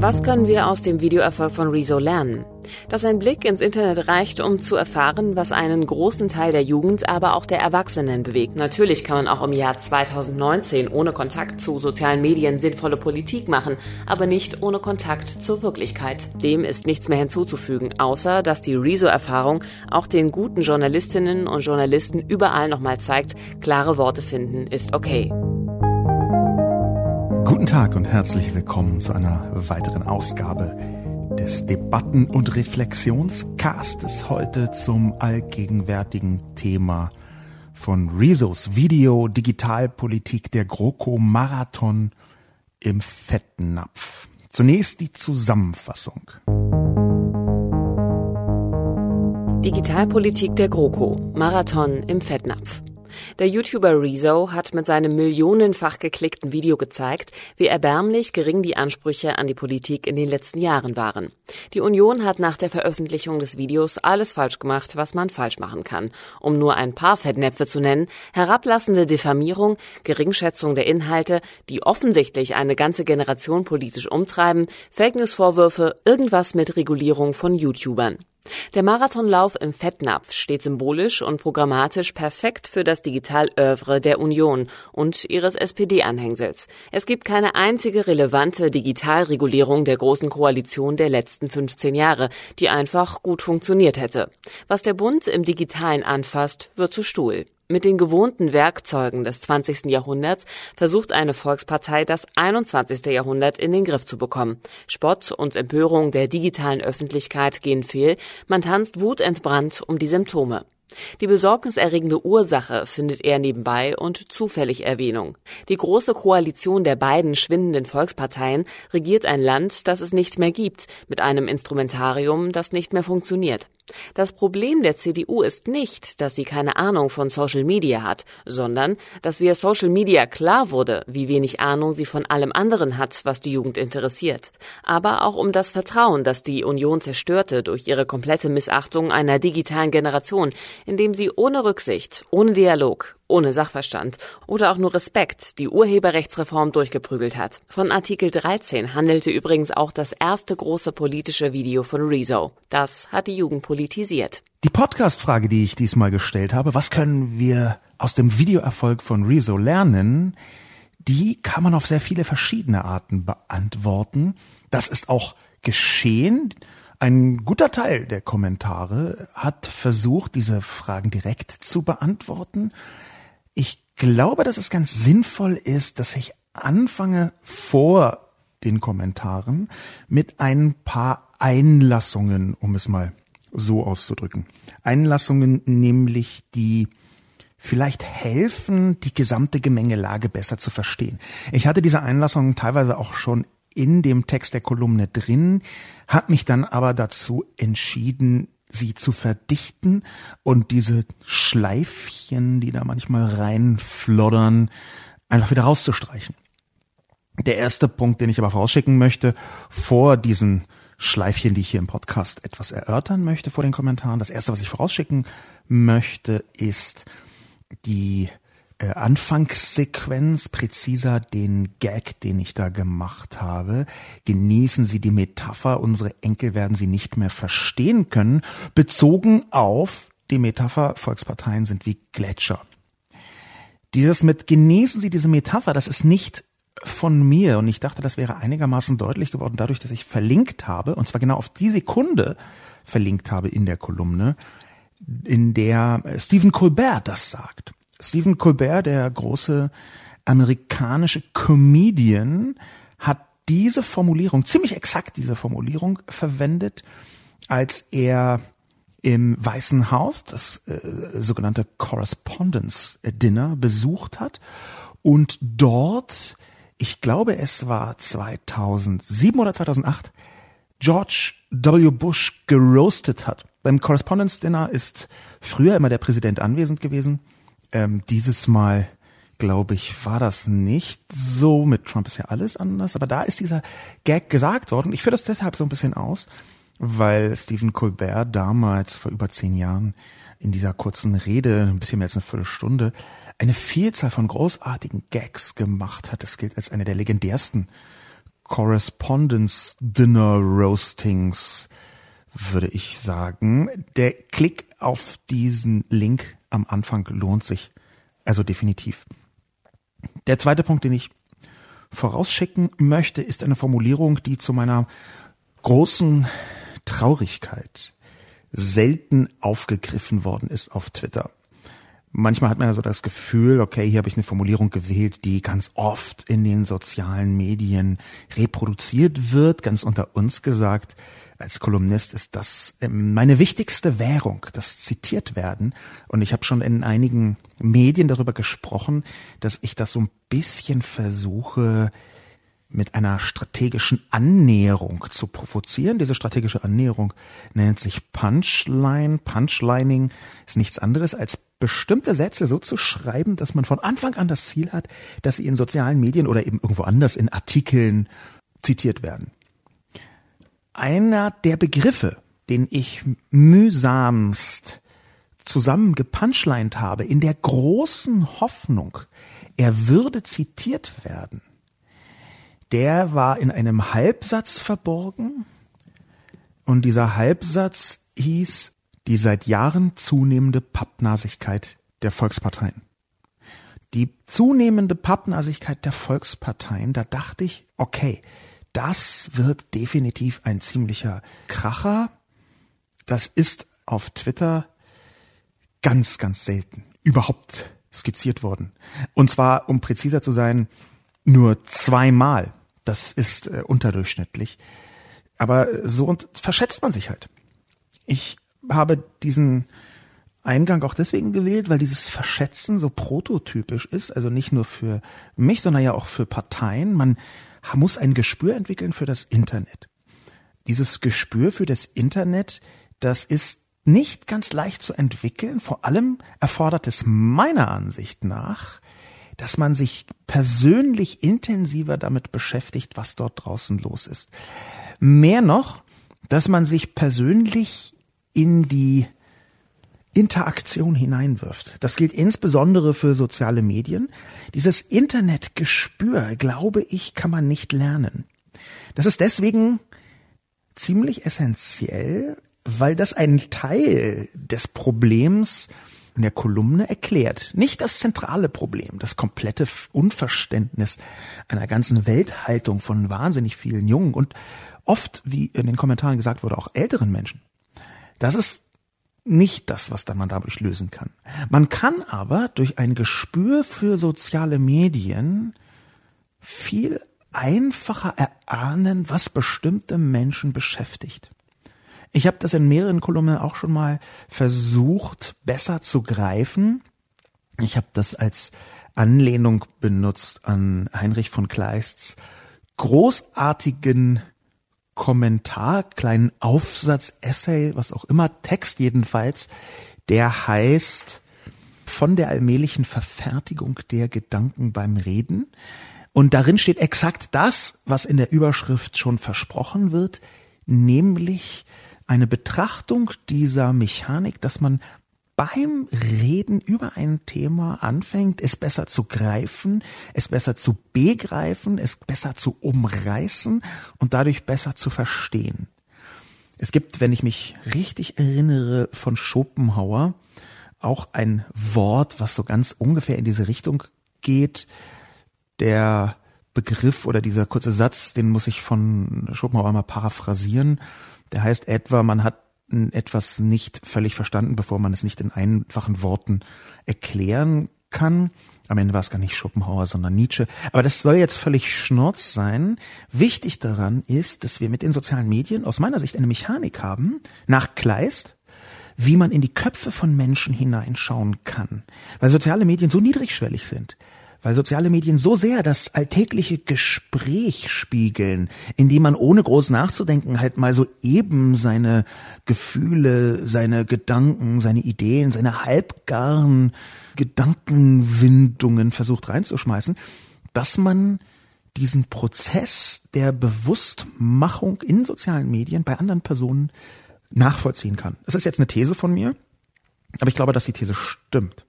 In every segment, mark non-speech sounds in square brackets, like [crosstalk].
Was können wir aus dem Videoerfolg von Rezo lernen? Dass ein Blick ins Internet reicht, um zu erfahren, was einen großen Teil der Jugend, aber auch der Erwachsenen bewegt. Natürlich kann man auch im Jahr 2019 ohne Kontakt zu sozialen Medien sinnvolle Politik machen, aber nicht ohne Kontakt zur Wirklichkeit. Dem ist nichts mehr hinzuzufügen, außer dass die Rezo-Erfahrung auch den guten Journalistinnen und Journalisten überall nochmal zeigt, klare Worte finden ist okay. Guten Tag und herzlich willkommen zu einer weiteren Ausgabe des Debatten- und Reflexionscastes heute zum allgegenwärtigen Thema von Rezos Video Digitalpolitik der GroKo Marathon im Fettnapf. Zunächst die Zusammenfassung. Digitalpolitik der GroKo Marathon im Fettnapf. Der YouTuber Rezo hat mit seinem millionenfach geklickten Video gezeigt, wie erbärmlich gering die Ansprüche an die Politik in den letzten Jahren waren. Die Union hat nach der Veröffentlichung des Videos alles falsch gemacht, was man falsch machen kann. Um nur ein paar Fettnäpfe zu nennen, herablassende Diffamierung, Geringschätzung der Inhalte, die offensichtlich eine ganze Generation politisch umtreiben, Fake News Vorwürfe, irgendwas mit Regulierung von YouTubern. Der Marathonlauf im Fettnapf steht symbolisch und programmatisch perfekt für das Digitalövre der Union und ihres SPD-Anhängsels. Es gibt keine einzige relevante Digitalregulierung der Großen Koalition der letzten 15 Jahre, die einfach gut funktioniert hätte. Was der Bund im Digitalen anfasst, wird zu Stuhl. Mit den gewohnten Werkzeugen des 20. Jahrhunderts versucht eine Volkspartei das 21. Jahrhundert in den Griff zu bekommen. Spott und Empörung der digitalen Öffentlichkeit gehen fehl, man tanzt wutentbrannt um die Symptome. Die besorgniserregende Ursache findet er nebenbei und zufällig Erwähnung. Die große Koalition der beiden schwindenden Volksparteien regiert ein Land, das es nicht mehr gibt, mit einem Instrumentarium, das nicht mehr funktioniert. Das Problem der CDU ist nicht, dass sie keine Ahnung von Social Media hat, sondern dass via Social Media klar wurde, wie wenig Ahnung sie von allem anderen hat, was die Jugend interessiert. Aber auch um das Vertrauen, das die Union zerstörte durch ihre komplette Missachtung einer digitalen Generation, indem sie ohne Rücksicht, ohne Dialog, ohne Sachverstand oder auch nur Respekt die Urheberrechtsreform durchgeprügelt hat. Von Artikel 13 handelte übrigens auch das erste große politische Video von Rezo. Das hat die Jugend politisiert. Die Podcast-Frage, die ich diesmal gestellt habe, was können wir aus dem Videoerfolg von Rezo lernen? Die kann man auf sehr viele verschiedene Arten beantworten. Das ist auch geschehen. Ein guter Teil der Kommentare hat versucht, diese Fragen direkt zu beantworten. Ich glaube, dass es ganz sinnvoll ist, dass ich anfange vor den Kommentaren mit ein paar Einlassungen, um es mal so auszudrücken. Einlassungen nämlich, die vielleicht helfen, die gesamte Gemengelage besser zu verstehen. Ich hatte diese Einlassungen teilweise auch schon in dem Text der Kolumne drin, habe mich dann aber dazu entschieden, sie zu verdichten und diese Schleifchen, die da manchmal reinfloddern, einfach wieder rauszustreichen. Der erste Punkt, den ich aber vorausschicken möchte, vor diesen Schleifchen, die ich hier im Podcast etwas erörtern möchte vor den Kommentaren. Das erste, was ich vorausschicken möchte, ist die äh, Anfangssequenz, präziser den Gag, den ich da gemacht habe. Genießen Sie die Metapher, unsere Enkel werden sie nicht mehr verstehen können, bezogen auf die Metapher, Volksparteien sind wie Gletscher. Dieses mit genießen Sie diese Metapher, das ist nicht von mir und ich dachte, das wäre einigermaßen deutlich geworden dadurch, dass ich verlinkt habe, und zwar genau auf die Sekunde verlinkt habe in der Kolumne, in der Stephen Colbert das sagt. Stephen Colbert, der große amerikanische Comedian, hat diese Formulierung, ziemlich exakt diese Formulierung verwendet, als er im Weißen Haus das äh, sogenannte Correspondence Dinner besucht hat und dort, ich glaube es war 2007 oder 2008, George W. Bush geroastet hat. Beim Correspondence Dinner ist früher immer der Präsident anwesend gewesen ähm, dieses Mal glaube ich, war das nicht so. Mit Trump ist ja alles anders, aber da ist dieser Gag gesagt worden. Ich führe das deshalb so ein bisschen aus, weil Stephen Colbert damals vor über zehn Jahren in dieser kurzen Rede, ein bisschen mehr als eine Viertelstunde, eine Vielzahl von großartigen Gags gemacht hat. Es gilt als eine der legendärsten Correspondence Dinner Roastings, würde ich sagen. Der Klick auf diesen Link am Anfang lohnt sich. Also definitiv. Der zweite Punkt, den ich vorausschicken möchte, ist eine Formulierung, die zu meiner großen Traurigkeit selten aufgegriffen worden ist auf Twitter. Manchmal hat man ja so das Gefühl, okay, hier habe ich eine Formulierung gewählt, die ganz oft in den sozialen Medien reproduziert wird, ganz unter uns gesagt. Als Kolumnist ist das ähm, meine wichtigste Währung, das zitiert werden. Und ich habe schon in einigen Medien darüber gesprochen, dass ich das so ein bisschen versuche, mit einer strategischen Annäherung zu provozieren. Diese strategische Annäherung nennt sich Punchline. Punchlining ist nichts anderes als bestimmte Sätze so zu schreiben, dass man von Anfang an das Ziel hat, dass sie in sozialen Medien oder eben irgendwo anders in Artikeln zitiert werden. Einer der Begriffe, den ich mühsamst zusammengepunchlined habe, in der großen Hoffnung, er würde zitiert werden, der war in einem Halbsatz verborgen und dieser Halbsatz hieß die seit Jahren zunehmende Pappnasigkeit der Volksparteien. Die zunehmende Pappnasigkeit der Volksparteien, da dachte ich, okay, das wird definitiv ein ziemlicher Kracher. Das ist auf Twitter ganz, ganz selten überhaupt skizziert worden. Und zwar, um präziser zu sein, nur zweimal. Das ist äh, unterdurchschnittlich. Aber so verschätzt man sich halt. Ich habe diesen Eingang auch deswegen gewählt, weil dieses Verschätzen so prototypisch ist, also nicht nur für mich, sondern ja auch für Parteien. Man muss ein Gespür entwickeln für das Internet. Dieses Gespür für das Internet, das ist nicht ganz leicht zu entwickeln. Vor allem erfordert es meiner Ansicht nach dass man sich persönlich intensiver damit beschäftigt, was dort draußen los ist. Mehr noch, dass man sich persönlich in die Interaktion hineinwirft. Das gilt insbesondere für soziale Medien. Dieses Internetgespür, glaube ich, kann man nicht lernen. Das ist deswegen ziemlich essentiell, weil das ein Teil des Problems in der Kolumne erklärt. Nicht das zentrale Problem, das komplette Unverständnis einer ganzen Welthaltung von wahnsinnig vielen jungen und oft, wie in den Kommentaren gesagt wurde, auch älteren Menschen. Das ist nicht das, was dann man dadurch lösen kann. Man kann aber durch ein Gespür für soziale Medien viel einfacher erahnen, was bestimmte Menschen beschäftigt. Ich habe das in mehreren Kolumnen auch schon mal versucht, besser zu greifen. Ich habe das als Anlehnung benutzt an Heinrich von Kleists großartigen Kommentar, kleinen Aufsatz, Essay, was auch immer, Text jedenfalls, der heißt von der allmählichen Verfertigung der Gedanken beim Reden. Und darin steht exakt das, was in der Überschrift schon versprochen wird, nämlich eine Betrachtung dieser Mechanik, dass man beim Reden über ein Thema anfängt, es besser zu greifen, es besser zu begreifen, es besser zu umreißen und dadurch besser zu verstehen. Es gibt, wenn ich mich richtig erinnere, von Schopenhauer auch ein Wort, was so ganz ungefähr in diese Richtung geht. Der Begriff oder dieser kurze Satz, den muss ich von Schopenhauer mal paraphrasieren. Der heißt etwa, man hat etwas nicht völlig verstanden, bevor man es nicht in einfachen Worten erklären kann. Am Ende war es gar nicht Schopenhauer, sondern Nietzsche. Aber das soll jetzt völlig schnurz sein. Wichtig daran ist, dass wir mit den sozialen Medien aus meiner Sicht eine Mechanik haben, nach Kleist, wie man in die Köpfe von Menschen hineinschauen kann. Weil soziale Medien so niedrigschwellig sind. Weil soziale Medien so sehr das alltägliche Gespräch spiegeln, in dem man ohne groß nachzudenken halt mal so eben seine Gefühle, seine Gedanken, seine Ideen, seine halbgaren Gedankenwindungen versucht reinzuschmeißen, dass man diesen Prozess der Bewusstmachung in sozialen Medien bei anderen Personen nachvollziehen kann. Das ist jetzt eine These von mir, aber ich glaube, dass die These stimmt.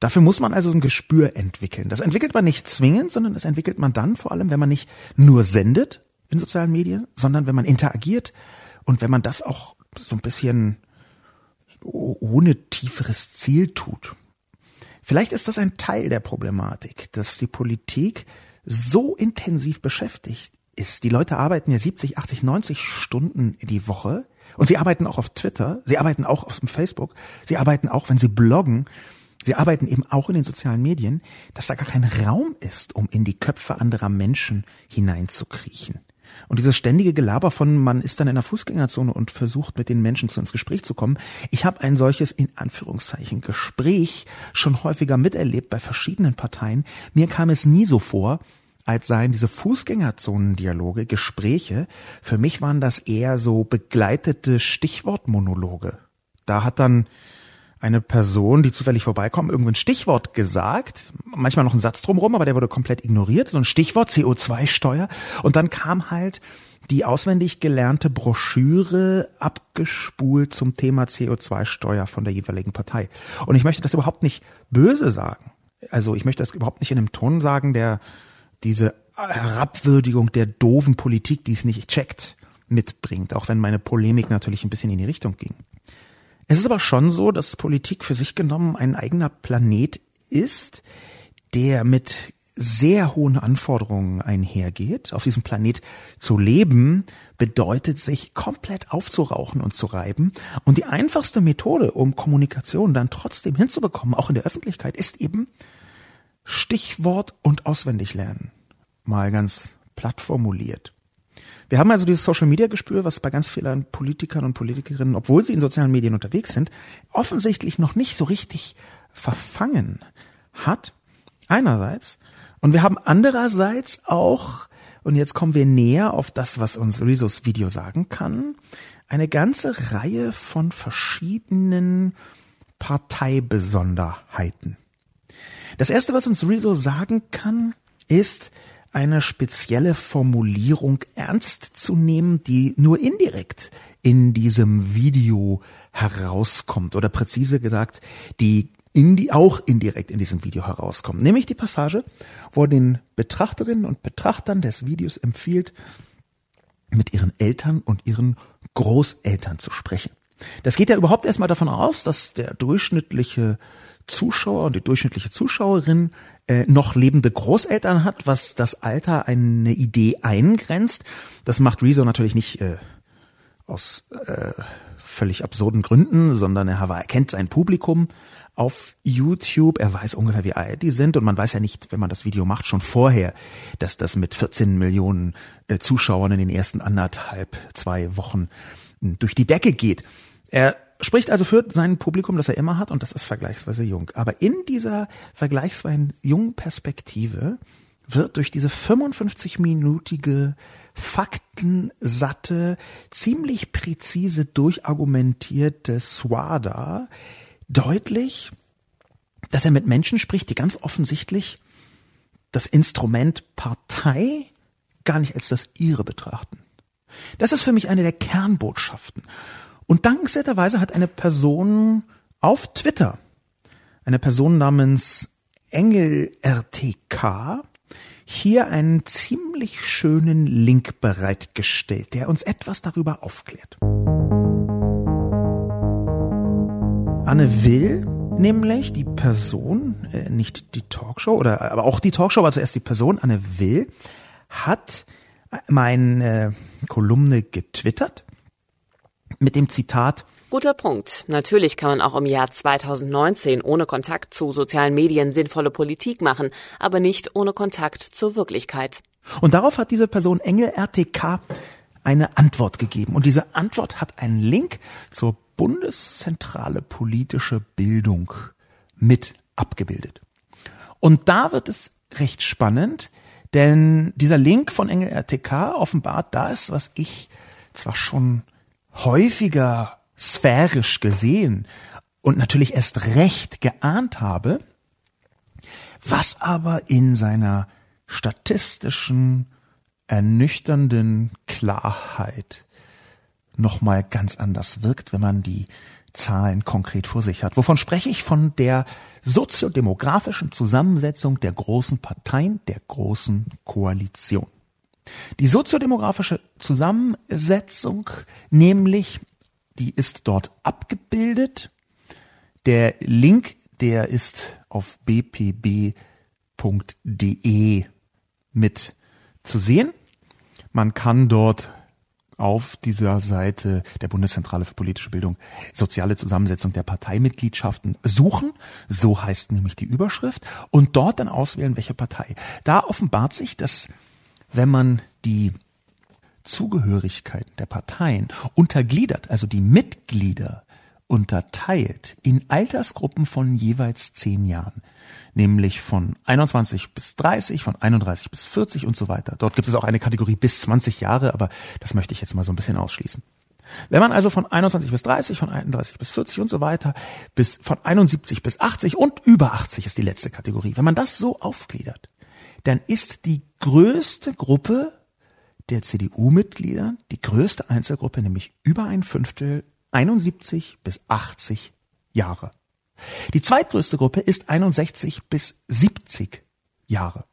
Dafür muss man also ein Gespür entwickeln. Das entwickelt man nicht zwingend, sondern das entwickelt man dann vor allem, wenn man nicht nur sendet in sozialen Medien, sondern wenn man interagiert und wenn man das auch so ein bisschen ohne tieferes Ziel tut. Vielleicht ist das ein Teil der Problematik, dass die Politik so intensiv beschäftigt ist. Die Leute arbeiten ja 70, 80, 90 Stunden die Woche und sie arbeiten auch auf Twitter, sie arbeiten auch auf Facebook, sie arbeiten auch, wenn sie bloggen, sie arbeiten eben auch in den sozialen Medien, dass da gar kein Raum ist, um in die Köpfe anderer Menschen hineinzukriechen. Und dieses ständige Gelaber von, man ist dann in der Fußgängerzone und versucht mit den Menschen ins Gespräch zu kommen. Ich habe ein solches in Anführungszeichen Gespräch schon häufiger miterlebt bei verschiedenen Parteien. Mir kam es nie so vor, als seien diese Fußgängerzonendialoge, Gespräche, für mich waren das eher so begleitete Stichwortmonologe. Da hat dann eine Person, die zufällig vorbeikommt, irgendein Stichwort gesagt, manchmal noch ein Satz drumherum, aber der wurde komplett ignoriert, so ein Stichwort CO2-Steuer und dann kam halt die auswendig gelernte Broschüre abgespult zum Thema CO2-Steuer von der jeweiligen Partei. Und ich möchte das überhaupt nicht böse sagen. Also ich möchte das überhaupt nicht in einem Ton sagen, der diese Herabwürdigung der doofen Politik, die es nicht checkt, mitbringt, auch wenn meine Polemik natürlich ein bisschen in die Richtung ging. Es ist aber schon so, dass Politik für sich genommen ein eigener Planet ist, der mit sehr hohen Anforderungen einhergeht. Auf diesem Planet zu leben bedeutet, sich komplett aufzurauchen und zu reiben. Und die einfachste Methode, um Kommunikation dann trotzdem hinzubekommen, auch in der Öffentlichkeit, ist eben Stichwort und auswendig lernen. Mal ganz platt formuliert. Wir haben also dieses Social Media Gespür, was bei ganz vielen Politikern und Politikerinnen, obwohl sie in sozialen Medien unterwegs sind, offensichtlich noch nicht so richtig verfangen hat. Einerseits. Und wir haben andererseits auch, und jetzt kommen wir näher auf das, was uns Rizos Video sagen kann, eine ganze Reihe von verschiedenen Parteibesonderheiten. Das erste, was uns Rezo sagen kann, ist eine spezielle Formulierung ernst zu nehmen, die nur indirekt in diesem Video herauskommt oder präzise gesagt, die in die auch indirekt in diesem Video herauskommt. Nämlich die Passage, wo den Betrachterinnen und Betrachtern des Videos empfiehlt, mit ihren Eltern und ihren Großeltern zu sprechen. Das geht ja überhaupt erstmal davon aus, dass der durchschnittliche Zuschauer und die durchschnittliche Zuschauerin äh, noch lebende Großeltern hat, was das Alter eine Idee eingrenzt. Das macht Rezo natürlich nicht äh, aus äh, völlig absurden Gründen, sondern er, kennt sein Publikum auf YouTube. Er weiß ungefähr, wie alt die sind und man weiß ja nicht, wenn man das Video macht, schon vorher, dass das mit 14 Millionen äh, Zuschauern in den ersten anderthalb, zwei Wochen durch die Decke geht. Er spricht also für sein Publikum, das er immer hat, und das ist vergleichsweise jung. Aber in dieser vergleichsweise jungen Perspektive wird durch diese 55-minütige, faktensatte, ziemlich präzise durchargumentierte Swada deutlich, dass er mit Menschen spricht, die ganz offensichtlich das Instrument Partei gar nicht als das ihre betrachten. Das ist für mich eine der Kernbotschaften. Und dankenswerterweise hat eine Person auf Twitter, eine Person namens Engel RTK, hier einen ziemlich schönen Link bereitgestellt, der uns etwas darüber aufklärt. Anne Will, nämlich die Person, äh, nicht die Talkshow, oder aber auch die Talkshow, war zuerst die Person, Anne Will, hat meine Kolumne getwittert mit dem Zitat Guter Punkt. Natürlich kann man auch im Jahr 2019 ohne Kontakt zu sozialen Medien sinnvolle Politik machen, aber nicht ohne Kontakt zur Wirklichkeit. Und darauf hat diese Person Engel RTK eine Antwort gegeben. Und diese Antwort hat einen Link zur Bundeszentrale politische Bildung mit abgebildet. Und da wird es recht spannend, denn dieser Link von Engel RTK offenbart das, was ich zwar schon häufiger sphärisch gesehen und natürlich erst recht geahnt habe, was aber in seiner statistischen, ernüchternden Klarheit nochmal ganz anders wirkt, wenn man die Zahlen konkret vor sich hat. Wovon spreche ich? Von der soziodemografischen Zusammensetzung der großen Parteien, der großen Koalition. Die soziodemografische Zusammensetzung, nämlich, die ist dort abgebildet. Der Link, der ist auf bpb.de mit zu sehen. Man kann dort auf dieser Seite der Bundeszentrale für politische Bildung soziale Zusammensetzung der Parteimitgliedschaften suchen. So heißt nämlich die Überschrift. Und dort dann auswählen, welche Partei. Da offenbart sich, dass wenn man die Zugehörigkeiten der Parteien untergliedert, also die Mitglieder unterteilt in Altersgruppen von jeweils zehn Jahren, nämlich von 21 bis 30, von 31 bis 40 und so weiter. Dort gibt es auch eine Kategorie bis 20 Jahre, aber das möchte ich jetzt mal so ein bisschen ausschließen. Wenn man also von 21 bis 30, von 31 bis 40 und so weiter, bis von 71 bis 80 und über 80 ist die letzte Kategorie. Wenn man das so aufgliedert, dann ist die größte Gruppe der CDU-Mitglieder, die größte Einzelgruppe, nämlich über ein Fünftel 71 bis 80 Jahre. Die zweitgrößte Gruppe ist 61 bis 70 Jahre.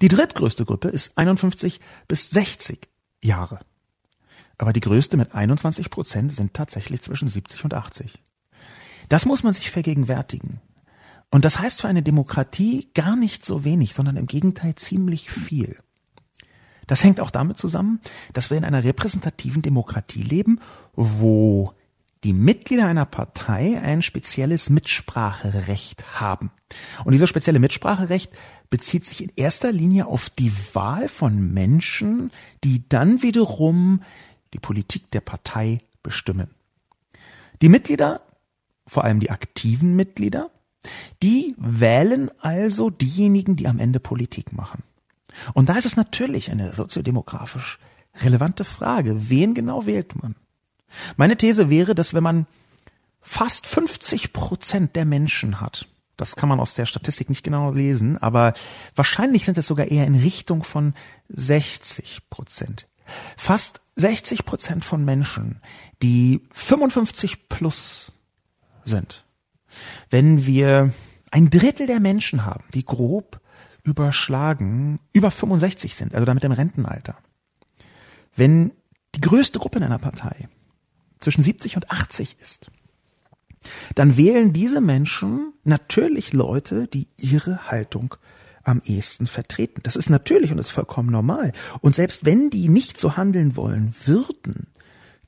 Die drittgrößte Gruppe ist 51 bis 60 Jahre. Aber die größte mit 21 Prozent sind tatsächlich zwischen 70 und 80. Das muss man sich vergegenwärtigen. Und das heißt für eine Demokratie gar nicht so wenig, sondern im Gegenteil ziemlich viel. Das hängt auch damit zusammen, dass wir in einer repräsentativen Demokratie leben, wo die Mitglieder einer Partei ein spezielles Mitspracherecht haben. Und dieses spezielle Mitspracherecht bezieht sich in erster Linie auf die Wahl von Menschen, die dann wiederum die Politik der Partei bestimmen. Die Mitglieder, vor allem die aktiven Mitglieder, die wählen also diejenigen, die am Ende Politik machen. Und da ist es natürlich eine soziodemografisch relevante Frage, wen genau wählt man? Meine These wäre, dass wenn man fast 50 Prozent der Menschen hat, das kann man aus der Statistik nicht genau lesen, aber wahrscheinlich sind es sogar eher in Richtung von 60 Prozent. Fast 60 Prozent von Menschen, die 55 plus sind. Wenn wir ein Drittel der Menschen haben, die grob überschlagen über 65 sind, also damit im Rentenalter. Wenn die größte Gruppe in einer Partei zwischen 70 und 80 ist, dann wählen diese Menschen natürlich Leute, die ihre Haltung am ehesten vertreten. Das ist natürlich und ist vollkommen normal. Und selbst wenn die nicht so handeln wollen würden,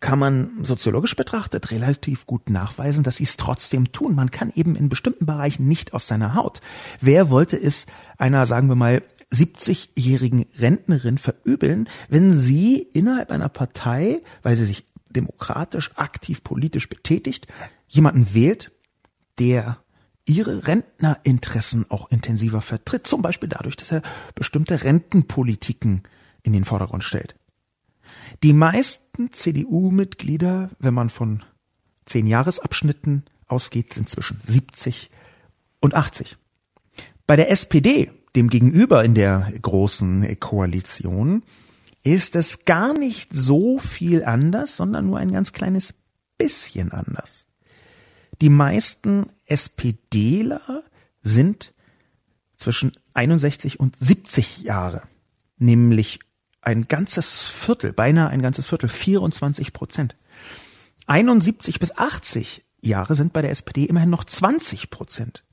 kann man soziologisch betrachtet relativ gut nachweisen, dass sie es trotzdem tun. Man kann eben in bestimmten Bereichen nicht aus seiner Haut. Wer wollte es einer, sagen wir mal, 70-jährigen Rentnerin verübeln, wenn sie innerhalb einer Partei, weil sie sich demokratisch, aktiv, politisch betätigt, jemanden wählt, der ihre Rentnerinteressen auch intensiver vertritt, zum Beispiel dadurch, dass er bestimmte Rentenpolitiken in den Vordergrund stellt. Die meisten CDU-Mitglieder, wenn man von zehn Jahresabschnitten ausgeht, sind zwischen 70 und 80. Bei der SPD, dem Gegenüber in der großen Koalition, ist es gar nicht so viel anders, sondern nur ein ganz kleines bisschen anders. Die meisten SPDler sind zwischen 61 und 70 Jahre, nämlich ein ganzes Viertel, beinahe ein ganzes Viertel, 24 Prozent. 71 bis 80 Jahre sind bei der SPD immerhin noch 20 Prozent.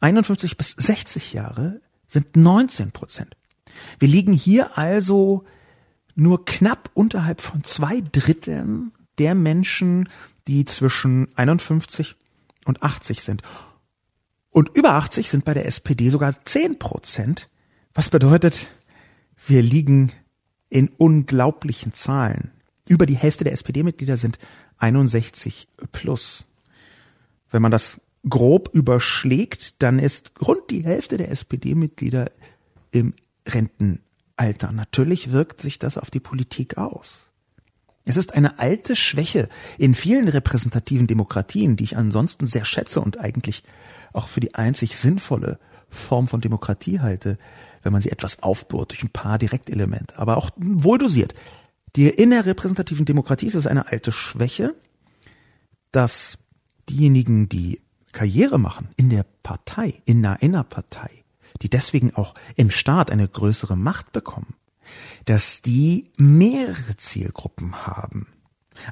51 bis 60 Jahre sind 19 Prozent. Wir liegen hier also nur knapp unterhalb von zwei Dritteln der Menschen, die zwischen 51 und 80 sind. Und über 80 sind bei der SPD sogar 10 Prozent, was bedeutet, wir liegen in unglaublichen Zahlen. Über die Hälfte der SPD-Mitglieder sind 61 plus. Wenn man das grob überschlägt, dann ist rund die Hälfte der SPD-Mitglieder im Rentenalter. Natürlich wirkt sich das auf die Politik aus. Es ist eine alte Schwäche in vielen repräsentativen Demokratien, die ich ansonsten sehr schätze und eigentlich auch für die einzig sinnvolle Form von Demokratie halte, wenn man sie etwas aufbohrt durch ein paar Direktelemente, aber auch wohl dosiert. Die in der repräsentativen Demokratie ist es eine alte Schwäche, dass diejenigen, die Karriere machen in der Partei, in einer Innerpartei, die deswegen auch im Staat eine größere Macht bekommen, dass die mehrere Zielgruppen haben.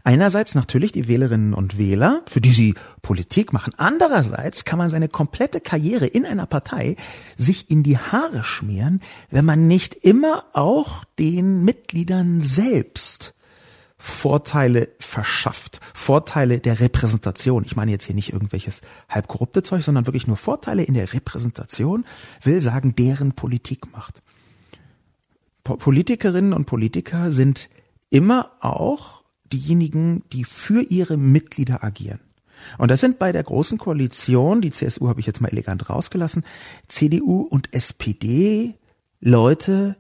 Einerseits natürlich die Wählerinnen und Wähler, für die sie Politik machen. Andererseits kann man seine komplette Karriere in einer Partei sich in die Haare schmieren, wenn man nicht immer auch den Mitgliedern selbst Vorteile verschafft. Vorteile der Repräsentation. Ich meine jetzt hier nicht irgendwelches halb korrupte Zeug, sondern wirklich nur Vorteile in der Repräsentation, will sagen, deren Politik macht. Politikerinnen und Politiker sind immer auch diejenigen, die für ihre Mitglieder agieren. Und das sind bei der großen Koalition, die CSU habe ich jetzt mal elegant rausgelassen, CDU und SPD Leute,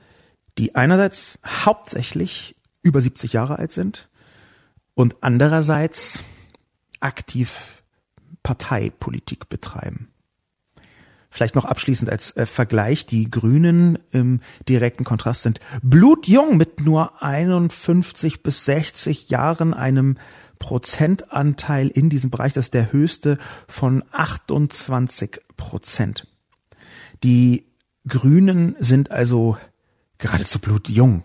die einerseits hauptsächlich über 70 Jahre alt sind und andererseits aktiv Parteipolitik betreiben. Vielleicht noch abschließend als äh, Vergleich, die Grünen im direkten Kontrast sind blutjung mit nur 51 bis 60 Jahren, einem Prozentanteil in diesem Bereich, das ist der höchste von 28 Prozent. Die Grünen sind also geradezu blutjung.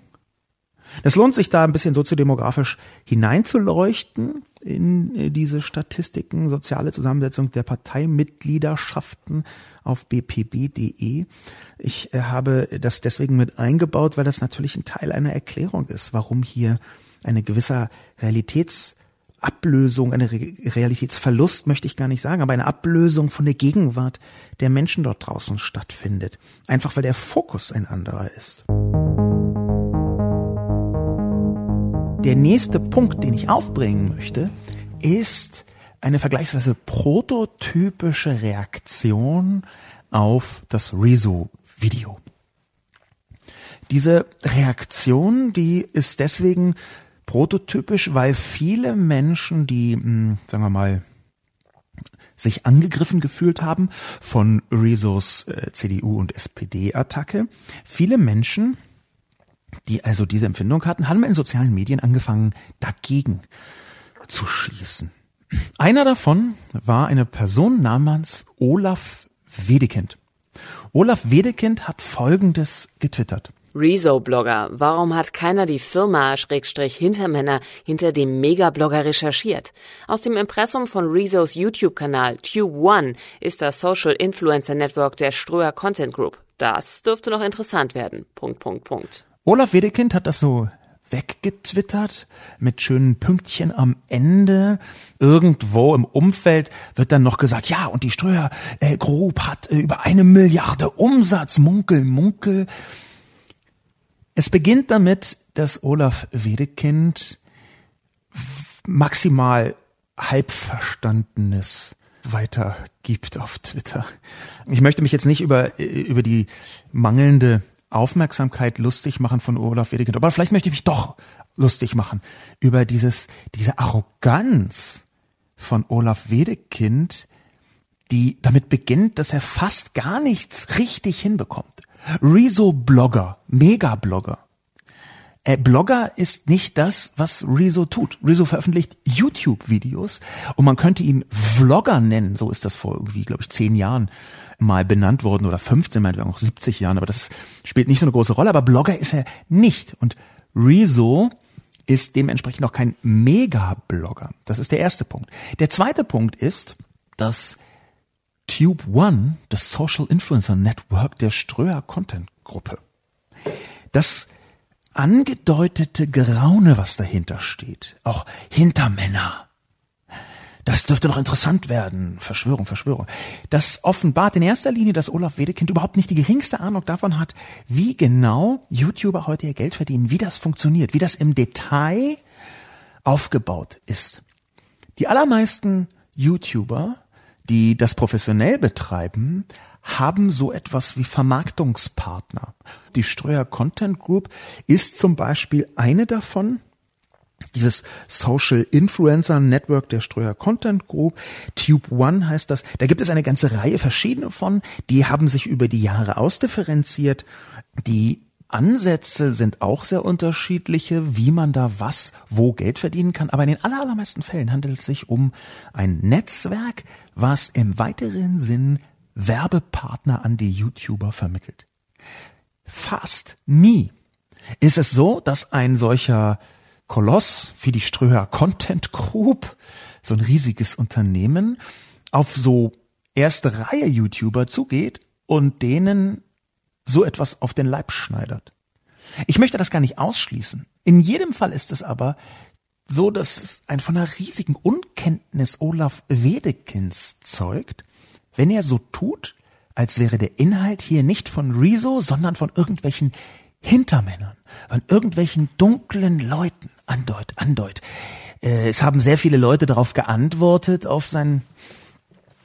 Es lohnt sich da ein bisschen soziodemografisch hineinzuleuchten in äh, diese Statistiken, soziale Zusammensetzung der Parteimitgliederschaften auf bpb.de. Ich äh, habe das deswegen mit eingebaut, weil das natürlich ein Teil einer Erklärung ist, warum hier eine gewisse Realitätsablösung, eine Realitätsverlust möchte ich gar nicht sagen, aber eine Ablösung von der Gegenwart der Menschen dort draußen stattfindet. Einfach weil der Fokus ein anderer ist. Der nächste Punkt, den ich aufbringen möchte, ist eine vergleichsweise prototypische Reaktion auf das Rezo-Video. Diese Reaktion, die ist deswegen prototypisch, weil viele Menschen, die, hm, sagen wir mal, sich angegriffen gefühlt haben von Rezos äh, CDU und SPD-Attacke, viele Menschen die also diese Empfindung hatten, haben in sozialen Medien angefangen, dagegen zu schießen. Einer davon war eine Person namens Olaf Wedekind. Olaf Wedekind hat Folgendes getwittert. Rezo-Blogger. Warum hat keiner die Firma Schrägstrich Hintermänner hinter dem Megablogger recherchiert? Aus dem Impressum von Rezos YouTube-Kanal Tube One ist das Social Influencer Network der Ströer Content Group. Das dürfte noch interessant werden. Punkt, Punkt, Punkt. Olaf Wedekind hat das so weggetwittert mit schönen Pünktchen am Ende. Irgendwo im Umfeld wird dann noch gesagt, ja, und die Ströer äh, Group hat äh, über eine Milliarde Umsatz, munkel, munkel. Es beginnt damit, dass Olaf Wedekind maximal halbverstandenes weitergibt auf Twitter. Ich möchte mich jetzt nicht über, äh, über die mangelnde Aufmerksamkeit lustig machen von Olaf Wedekind. Aber vielleicht möchte ich mich doch lustig machen über dieses, diese Arroganz von Olaf Wedekind, die damit beginnt, dass er fast gar nichts richtig hinbekommt. Rezo-Blogger, Mega-Blogger. Äh, Blogger ist nicht das, was Rezo tut. Rezo veröffentlicht YouTube-Videos und man könnte ihn Vlogger nennen. So ist das vor irgendwie, glaube ich, zehn Jahren mal benannt worden oder 15, meinetwegen auch 70 Jahren, aber das spielt nicht so eine große Rolle, aber Blogger ist er nicht. Und Rezo ist dementsprechend auch kein Mega-Blogger. Das ist der erste Punkt. Der zweite Punkt ist, dass Tube One, das Social Influencer Network der Ströer Content Gruppe, das angedeutete Geraune, was dahinter steht, auch Hintermänner, das dürfte doch interessant werden. Verschwörung, Verschwörung. Das offenbart in erster Linie, dass Olaf Wedekind überhaupt nicht die geringste Ahnung davon hat, wie genau YouTuber heute ihr Geld verdienen, wie das funktioniert, wie das im Detail aufgebaut ist. Die allermeisten YouTuber, die das professionell betreiben, haben so etwas wie Vermarktungspartner. Die Ströer Content Group ist zum Beispiel eine davon. Dieses Social Influencer Network der Ströer Content Group, Tube One heißt das. Da gibt es eine ganze Reihe verschiedene von, die haben sich über die Jahre ausdifferenziert. Die Ansätze sind auch sehr unterschiedliche, wie man da was, wo Geld verdienen kann. Aber in den allermeisten Fällen handelt es sich um ein Netzwerk, was im weiteren Sinn Werbepartner an die YouTuber vermittelt. Fast nie ist es so, dass ein solcher Koloss wie die Ströer Content Group, so ein riesiges Unternehmen, auf so erste Reihe YouTuber zugeht und denen so etwas auf den Leib schneidert. Ich möchte das gar nicht ausschließen. In jedem Fall ist es aber so, dass es ein von einer riesigen Unkenntnis Olaf Wedekins zeugt, wenn er so tut, als wäre der Inhalt hier nicht von Rezo, sondern von irgendwelchen Hintermännern, von irgendwelchen dunklen Leuten. Andeut, andeut. Äh, es haben sehr viele Leute darauf geantwortet, auf sein,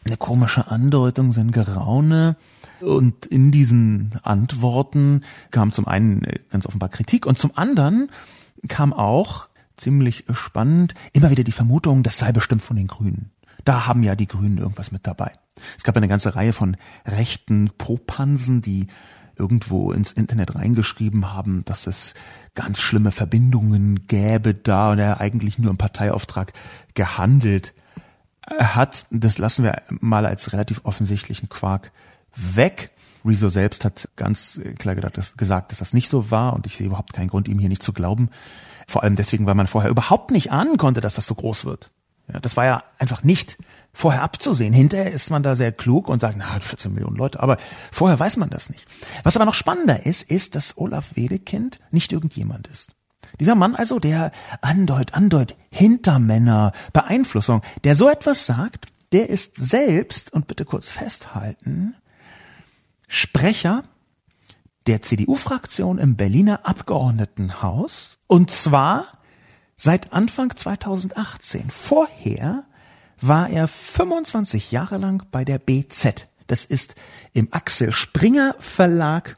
eine komische Andeutung, sein Geraune. Und in diesen Antworten kam zum einen äh, ganz offenbar Kritik und zum anderen kam auch ziemlich spannend immer wieder die Vermutung, das sei bestimmt von den Grünen. Da haben ja die Grünen irgendwas mit dabei. Es gab eine ganze Reihe von rechten Popansen, die irgendwo ins Internet reingeschrieben haben, dass es ganz schlimme Verbindungen gäbe da und er eigentlich nur im Parteiauftrag gehandelt hat. Das lassen wir mal als relativ offensichtlichen Quark weg. Rezo selbst hat ganz klar gesagt dass, gesagt, dass das nicht so war und ich sehe überhaupt keinen Grund, ihm hier nicht zu glauben. Vor allem deswegen, weil man vorher überhaupt nicht ahnen konnte, dass das so groß wird. Ja, das war ja einfach nicht vorher abzusehen. Hinterher ist man da sehr klug und sagt, na, 14 Millionen Leute, aber vorher weiß man das nicht. Was aber noch spannender ist, ist, dass Olaf Wedekind nicht irgendjemand ist. Dieser Mann also, der andeut, andeut, Hintermänner, Beeinflussung, der so etwas sagt, der ist selbst, und bitte kurz festhalten, Sprecher der CDU-Fraktion im Berliner Abgeordnetenhaus und zwar seit Anfang 2018. Vorher war er 25 Jahre lang bei der BZ. Das ist im Axel Springer Verlag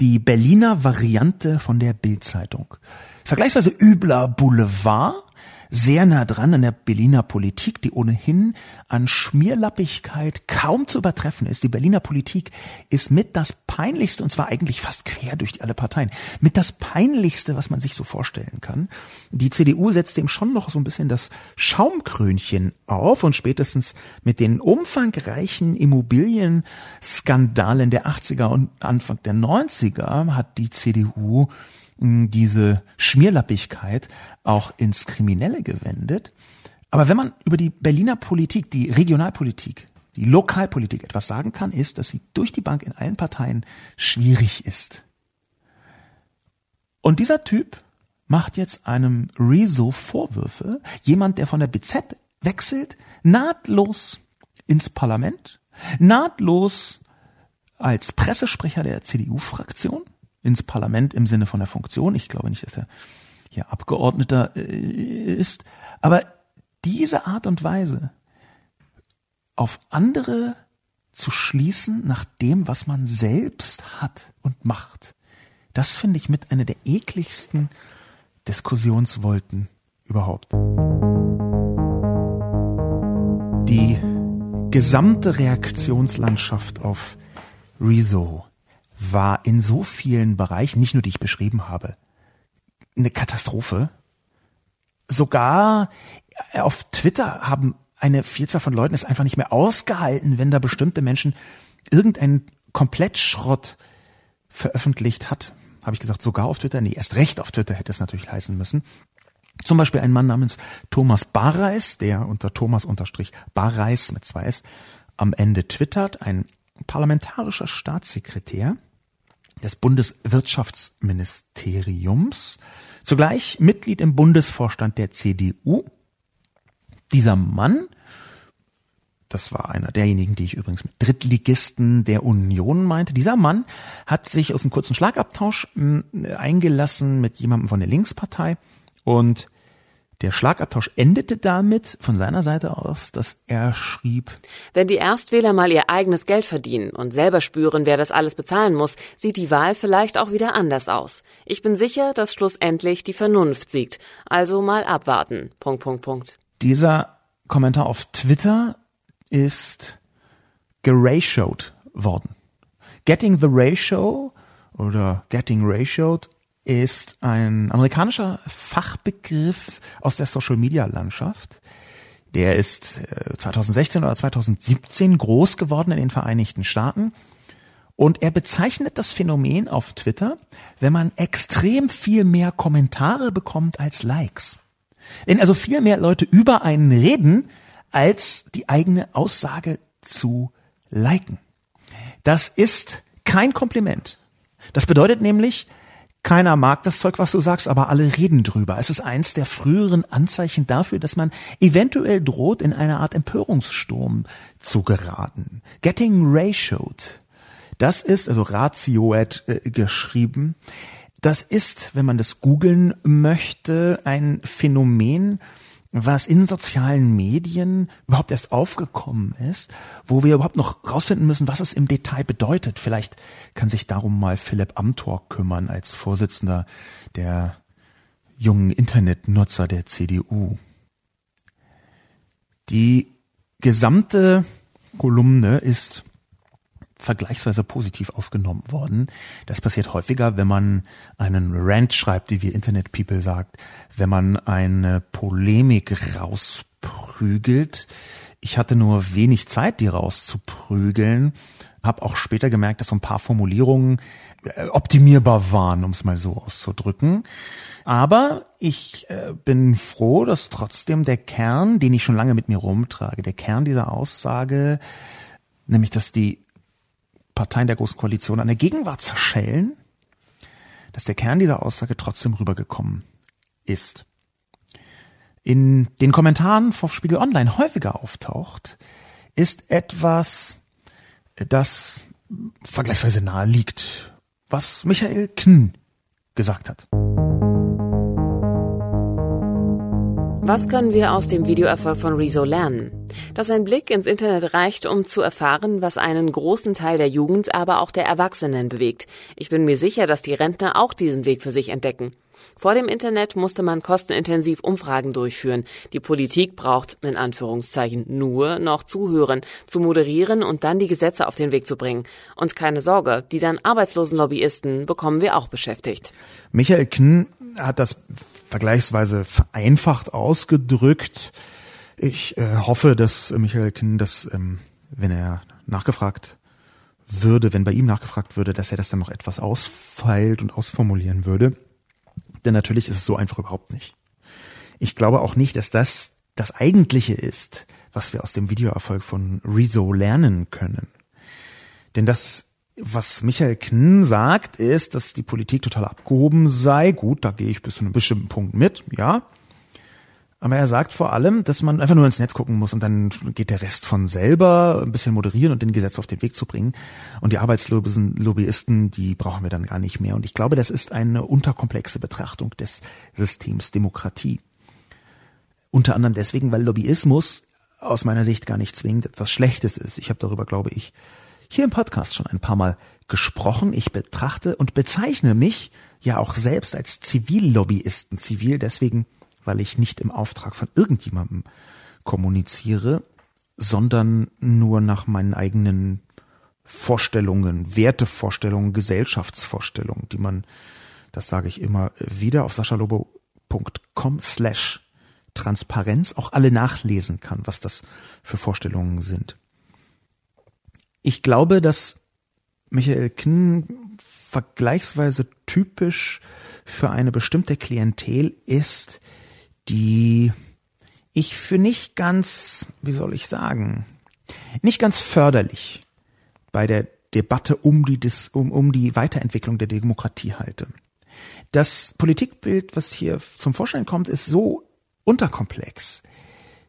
die Berliner Variante von der Bildzeitung. Vergleichsweise übler Boulevard, sehr nah dran an der Berliner Politik, die ohnehin an Schmierlappigkeit kaum zu übertreffen ist. Die Berliner Politik ist mit das peinlichste, und zwar eigentlich fast quer durch alle Parteien, mit das peinlichste, was man sich so vorstellen kann. Die CDU setzt dem schon noch so ein bisschen das Schaumkrönchen auf und spätestens mit den umfangreichen Immobilienskandalen der 80er und Anfang der 90er hat die CDU diese Schmierlappigkeit auch ins Kriminelle gewendet. Aber wenn man über die Berliner Politik, die Regionalpolitik, die Lokalpolitik etwas sagen kann, ist, dass sie durch die Bank in allen Parteien schwierig ist. Und dieser Typ macht jetzt einem Rezo Vorwürfe, jemand, der von der BZ wechselt, nahtlos ins Parlament, nahtlos als Pressesprecher der CDU-Fraktion, ins Parlament im Sinne von der Funktion. Ich glaube nicht, dass er hier Abgeordneter äh, ist. Aber diese Art und Weise, auf andere zu schließen nach dem, was man selbst hat und macht, das finde ich mit einer der ekligsten Diskussionswolken überhaupt. Die gesamte Reaktionslandschaft auf Rezo war in so vielen Bereichen, nicht nur die ich beschrieben habe, eine Katastrophe. Sogar auf Twitter haben eine Vielzahl von Leuten es einfach nicht mehr ausgehalten, wenn da bestimmte Menschen irgendeinen Komplettschrott veröffentlicht hat. Habe ich gesagt, sogar auf Twitter? Nee, erst recht auf Twitter hätte es natürlich heißen müssen. Zum Beispiel ein Mann namens Thomas Barreis, der unter Thomas unterstrich Barreis mit zwei S am Ende twittert, ein parlamentarischer Staatssekretär, des Bundeswirtschaftsministeriums, zugleich Mitglied im Bundesvorstand der CDU. Dieser Mann, das war einer derjenigen, die ich übrigens mit Drittligisten der Union meinte, dieser Mann hat sich auf einen kurzen Schlagabtausch hm, eingelassen mit jemandem von der Linkspartei und Der Schlagabtausch endete damit von seiner Seite aus, dass er schrieb, Wenn die Erstwähler mal ihr eigenes Geld verdienen und selber spüren, wer das alles bezahlen muss, sieht die Wahl vielleicht auch wieder anders aus. Ich bin sicher, dass schlussendlich die Vernunft siegt. Also mal abwarten. Punkt, Punkt, Punkt. Dieser Kommentar auf Twitter ist geratioed worden. Getting the Ratio oder Getting Ratioed ist ein amerikanischer Fachbegriff aus der Social-Media-Landschaft. Der ist 2016 äh, oder 2017 groß geworden in den Vereinigten Staaten. Und er bezeichnet das Phänomen auf Twitter, wenn man extrem viel mehr Kommentare bekommt als Likes. Wenn also viel mehr Leute über einen reden, als die eigene Aussage zu liken. Das ist kein Kompliment. Das bedeutet nämlich, keiner mag das Zeug, was du sagst, aber alle reden drüber. Es ist eins der früheren Anzeichen dafür, dass man eventuell droht, in eine Art Empörungssturm zu geraten. Getting ratioed. Das ist, also ratioed äh, geschrieben, das ist, wenn man das googeln möchte, ein Phänomen, was in sozialen Medien überhaupt erst aufgekommen ist, wo wir überhaupt noch rausfinden müssen, was es im Detail bedeutet. Vielleicht kann sich darum mal Philipp Amthor kümmern als Vorsitzender der jungen Internetnutzer der CDU. Die gesamte Kolumne ist vergleichsweise positiv aufgenommen worden. Das passiert häufiger, wenn man einen Rant schreibt, wie wir Internet People sagt, wenn man eine Polemik rausprügelt. Ich hatte nur wenig Zeit, die rauszuprügeln, habe auch später gemerkt, dass so ein paar Formulierungen äh, optimierbar waren, um es mal so auszudrücken. Aber ich äh, bin froh, dass trotzdem der Kern, den ich schon lange mit mir rumtrage, der Kern dieser Aussage, nämlich dass die Parteien der Großen Koalition an der Gegenwart zerschellen, dass der Kern dieser Aussage trotzdem rübergekommen ist. In den Kommentaren auf Spiegel Online häufiger auftaucht, ist etwas, das vergleichsweise nahe liegt, was Michael Kn gesagt hat. Was können wir aus dem Videoerfolg von Rezo lernen? Dass ein Blick ins Internet reicht, um zu erfahren, was einen großen Teil der Jugend, aber auch der Erwachsenen bewegt. Ich bin mir sicher, dass die Rentner auch diesen Weg für sich entdecken. Vor dem Internet musste man kostenintensiv Umfragen durchführen. Die Politik braucht, in Anführungszeichen, nur noch zuhören, zu moderieren und dann die Gesetze auf den Weg zu bringen. Und keine Sorge, die dann arbeitslosen Lobbyisten bekommen wir auch beschäftigt. Michael Kn hat das vergleichsweise vereinfacht ausgedrückt. Ich äh, hoffe, dass Michael Kinn das, ähm, wenn er nachgefragt würde, wenn bei ihm nachgefragt würde, dass er das dann noch etwas ausfeilt und ausformulieren würde. Denn natürlich ist es so einfach überhaupt nicht. Ich glaube auch nicht, dass das das Eigentliche ist, was wir aus dem Videoerfolg von Rezo lernen können. Denn das was Michael Kn sagt, ist, dass die Politik total abgehoben sei. Gut, da gehe ich bis zu einem bestimmten Punkt mit, ja. Aber er sagt vor allem, dass man einfach nur ins Netz gucken muss und dann geht der Rest von selber, ein bisschen moderieren und den Gesetz auf den Weg zu bringen. Und die Arbeitslobbyisten, die brauchen wir dann gar nicht mehr. Und ich glaube, das ist eine unterkomplexe Betrachtung des Systems Demokratie. Unter anderem deswegen, weil Lobbyismus aus meiner Sicht gar nicht zwingend etwas Schlechtes ist. Ich habe darüber, glaube ich, hier im Podcast schon ein paar Mal gesprochen. Ich betrachte und bezeichne mich ja auch selbst als Zivillobbyisten. Zivil deswegen, weil ich nicht im Auftrag von irgendjemandem kommuniziere, sondern nur nach meinen eigenen Vorstellungen, Wertevorstellungen, Gesellschaftsvorstellungen, die man, das sage ich immer wieder, auf saschalobo.com slash Transparenz auch alle nachlesen kann, was das für Vorstellungen sind. Ich glaube, dass Michael Kinn vergleichsweise typisch für eine bestimmte Klientel ist, die ich für nicht ganz, wie soll ich sagen, nicht ganz förderlich bei der Debatte um die, um, um die Weiterentwicklung der Demokratie halte. Das Politikbild, was hier zum Vorschein kommt, ist so unterkomplex,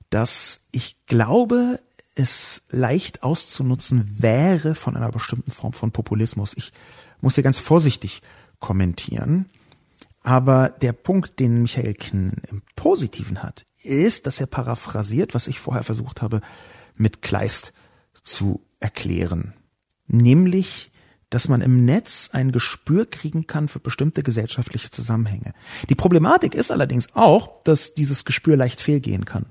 dass ich glaube, es leicht auszunutzen wäre von einer bestimmten Form von Populismus. Ich muss hier ganz vorsichtig kommentieren, Aber der Punkt, den Michael Kinn im Positiven hat, ist, dass er paraphrasiert, was ich vorher versucht habe, mit Kleist zu erklären. Nämlich, dass man im Netz ein Gespür kriegen kann für bestimmte gesellschaftliche Zusammenhänge. Die Problematik ist allerdings auch, dass dieses Gespür leicht fehlgehen kann.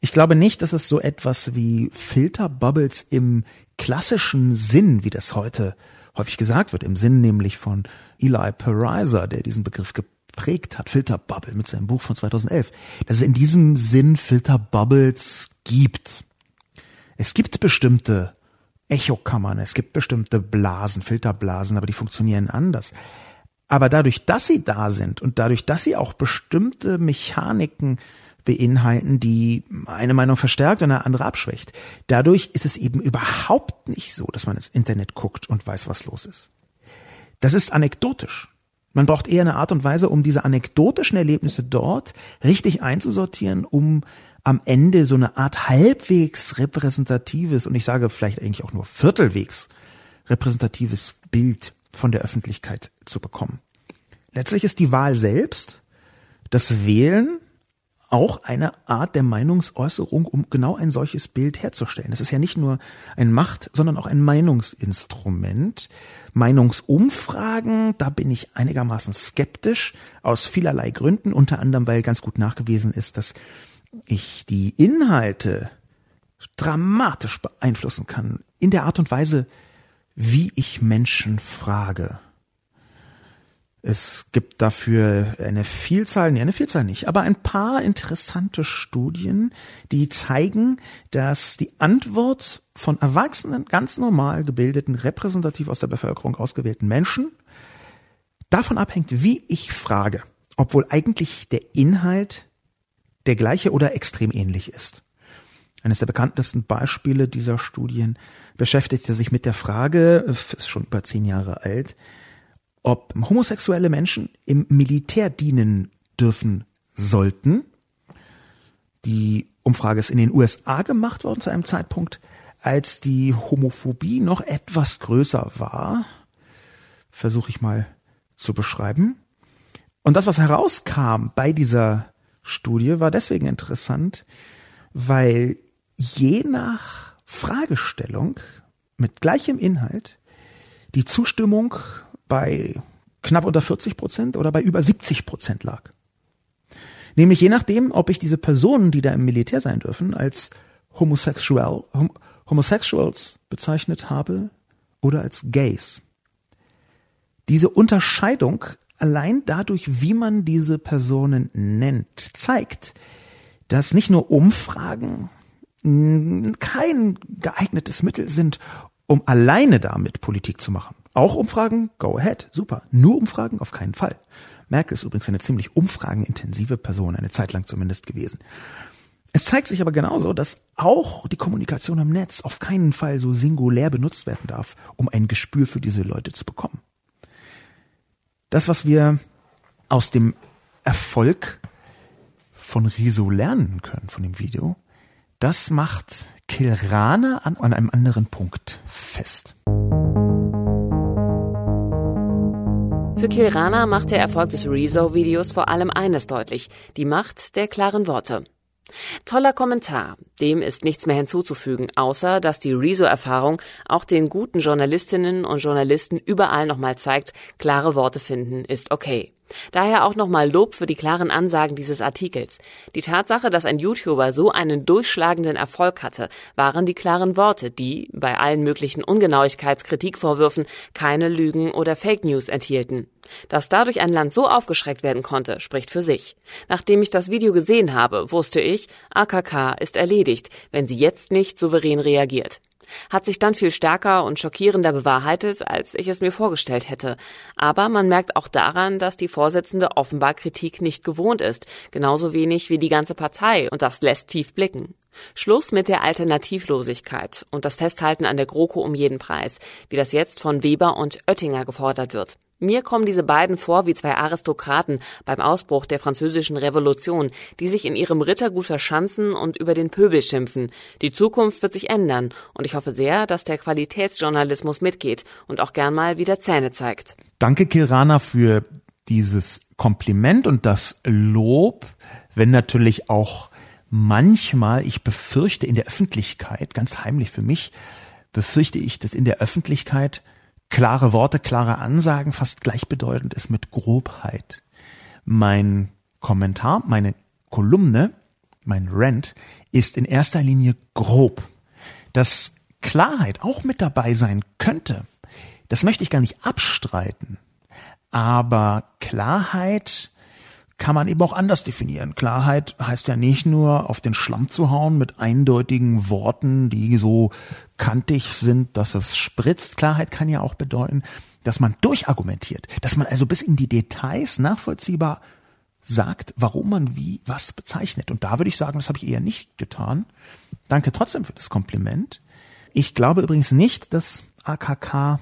Ich glaube nicht, dass es so etwas wie Filterbubbles im klassischen Sinn, wie das heute häufig gesagt wird, im Sinn nämlich von Eli Pariser, der diesen Begriff geprägt hat, Filterbubble mit seinem Buch von 2011, dass es in diesem Sinn Filterbubbles gibt. Es gibt bestimmte Echokammern, es gibt bestimmte Blasen, Filterblasen, aber die funktionieren anders. Aber dadurch, dass sie da sind und dadurch, dass sie auch bestimmte Mechaniken beinhalten, die eine Meinung verstärkt und eine andere abschwächt, dadurch ist es eben überhaupt nicht so, dass man ins Internet guckt und weiß, was los ist. Das ist anekdotisch. Man braucht eher eine Art und Weise, um diese anekdotischen Erlebnisse dort richtig einzusortieren, um am Ende so eine Art halbwegs repräsentatives und ich sage vielleicht eigentlich auch nur viertelwegs repräsentatives Bild von der Öffentlichkeit zu bekommen. Letztlich ist die Wahl selbst, das Wählen auch eine Art der Meinungsäußerung, um genau ein solches Bild herzustellen. Es ist ja nicht nur ein Macht, sondern auch ein Meinungsinstrument. Meinungsumfragen, da bin ich einigermaßen skeptisch, aus vielerlei Gründen, unter anderem, weil ganz gut nachgewiesen ist, dass ich die Inhalte dramatisch beeinflussen kann in der Art und Weise, wie ich Menschen frage. Es gibt dafür eine Vielzahl, nee, eine Vielzahl nicht, aber ein paar interessante Studien, die zeigen, dass die Antwort von erwachsenen, ganz normal gebildeten, repräsentativ aus der Bevölkerung ausgewählten Menschen davon abhängt, wie ich frage, obwohl eigentlich der Inhalt der gleiche oder extrem ähnlich ist. Eines der bekanntesten Beispiele dieser Studien beschäftigte sich mit der Frage, ist schon über zehn Jahre alt, ob homosexuelle Menschen im Militär dienen dürfen sollten. Die Umfrage ist in den USA gemacht worden zu einem Zeitpunkt, als die Homophobie noch etwas größer war. Versuche ich mal zu beschreiben. Und das, was herauskam bei dieser Studie, war deswegen interessant, weil je nach Fragestellung mit gleichem Inhalt die Zustimmung bei knapp unter 40 Prozent oder bei über 70 Prozent lag. Nämlich je nachdem, ob ich diese Personen, die da im Militär sein dürfen, als homosexual, hom Homosexuals bezeichnet habe oder als Gays. Diese Unterscheidung allein dadurch, wie man diese Personen nennt, zeigt, dass nicht nur Umfragen kein geeignetes Mittel sind, um alleine damit Politik zu machen. Auch Umfragen, go ahead, super. Nur Umfragen, auf keinen Fall. Merkel ist übrigens eine ziemlich umfragenintensive Person, eine Zeit lang zumindest gewesen. Es zeigt sich aber genauso, dass auch die Kommunikation im Netz auf keinen Fall so singulär benutzt werden darf, um ein Gespür für diese Leute zu bekommen. Das, was wir aus dem Erfolg von Riso lernen können, von dem Video, das macht Kilrana an, an einem anderen Punkt fest. Für Kilrana macht der Erfolg des Rezo-Videos vor allem eines deutlich, die Macht der klaren Worte. Toller Kommentar. Dem ist nichts mehr hinzuzufügen, außer dass die Rezo-Erfahrung auch den guten Journalistinnen und Journalisten überall nochmal zeigt, klare Worte finden ist okay. Daher auch nochmal Lob für die klaren Ansagen dieses Artikels. Die Tatsache, dass ein YouTuber so einen durchschlagenden Erfolg hatte, waren die klaren Worte, die, bei allen möglichen Ungenauigkeitskritikvorwürfen, keine Lügen oder Fake News enthielten. Dass dadurch ein Land so aufgeschreckt werden konnte, spricht für sich. Nachdem ich das Video gesehen habe, wusste ich, AKK ist erledigt, wenn sie jetzt nicht souverän reagiert hat sich dann viel stärker und schockierender bewahrheitet, als ich es mir vorgestellt hätte. Aber man merkt auch daran, dass die Vorsitzende offenbar Kritik nicht gewohnt ist, genauso wenig wie die ganze Partei, und das lässt tief blicken. Schluss mit der Alternativlosigkeit und das Festhalten an der GroKo um jeden Preis, wie das jetzt von Weber und Oettinger gefordert wird. Mir kommen diese beiden vor wie zwei Aristokraten beim Ausbruch der französischen Revolution, die sich in ihrem Rittergut verschanzen und über den Pöbel schimpfen. Die Zukunft wird sich ändern und ich hoffe sehr, dass der Qualitätsjournalismus mitgeht und auch gern mal wieder Zähne zeigt. Danke, Kilrana, für dieses Kompliment und das Lob, wenn natürlich auch manchmal, ich befürchte in der Öffentlichkeit, ganz heimlich für mich, befürchte ich, dass in der Öffentlichkeit klare Worte, klare Ansagen fast gleichbedeutend ist mit Grobheit. Mein Kommentar, meine Kolumne, mein Rant ist in erster Linie grob. Dass Klarheit auch mit dabei sein könnte, das möchte ich gar nicht abstreiten. Aber Klarheit kann man eben auch anders definieren. Klarheit heißt ja nicht nur auf den Schlamm zu hauen mit eindeutigen Worten, die so kantig sind, dass es spritzt. Klarheit kann ja auch bedeuten, dass man durchargumentiert, dass man also bis in die Details nachvollziehbar sagt, warum man wie was bezeichnet. Und da würde ich sagen, das habe ich eher nicht getan. Danke trotzdem für das Kompliment. Ich glaube übrigens nicht, dass AKK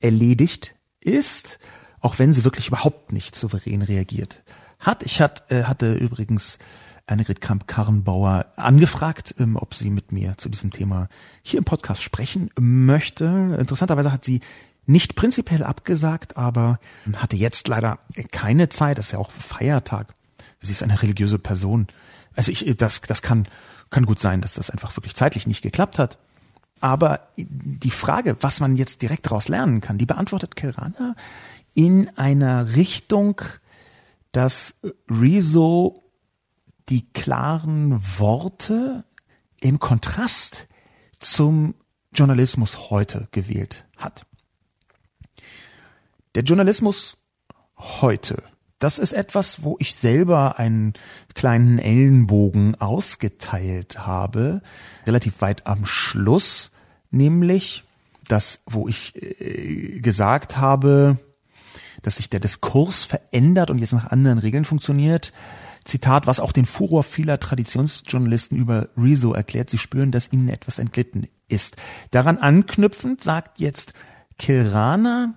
erledigt ist, auch wenn sie wirklich überhaupt nicht souverän reagiert hat. Ich hat, äh, hatte übrigens Annegret Kramp-Karrenbauer angefragt, ähm, ob sie mit mir zu diesem Thema hier im Podcast sprechen möchte. Interessanterweise hat sie nicht prinzipiell abgesagt, aber hatte jetzt leider keine Zeit. Das ist ja auch Feiertag. Sie ist eine religiöse Person. Also ich, das, das kann, kann gut sein, dass das einfach wirklich zeitlich nicht geklappt hat. Aber die Frage, was man jetzt direkt daraus lernen kann, die beantwortet Kirana in einer Richtung, dass Rezo die klaren Worte im Kontrast zum Journalismus heute gewählt hat. Der Journalismus heute, das ist etwas, wo ich selber einen kleinen Ellenbogen ausgeteilt habe, relativ weit am Schluss, nämlich das, wo ich äh, gesagt habe, dass sich der Diskurs verändert und jetzt nach anderen Regeln funktioniert. Zitat, was auch den Furor vieler Traditionsjournalisten über Rezo erklärt, sie spüren, dass ihnen etwas entglitten ist. Daran anknüpfend sagt jetzt Kilrana,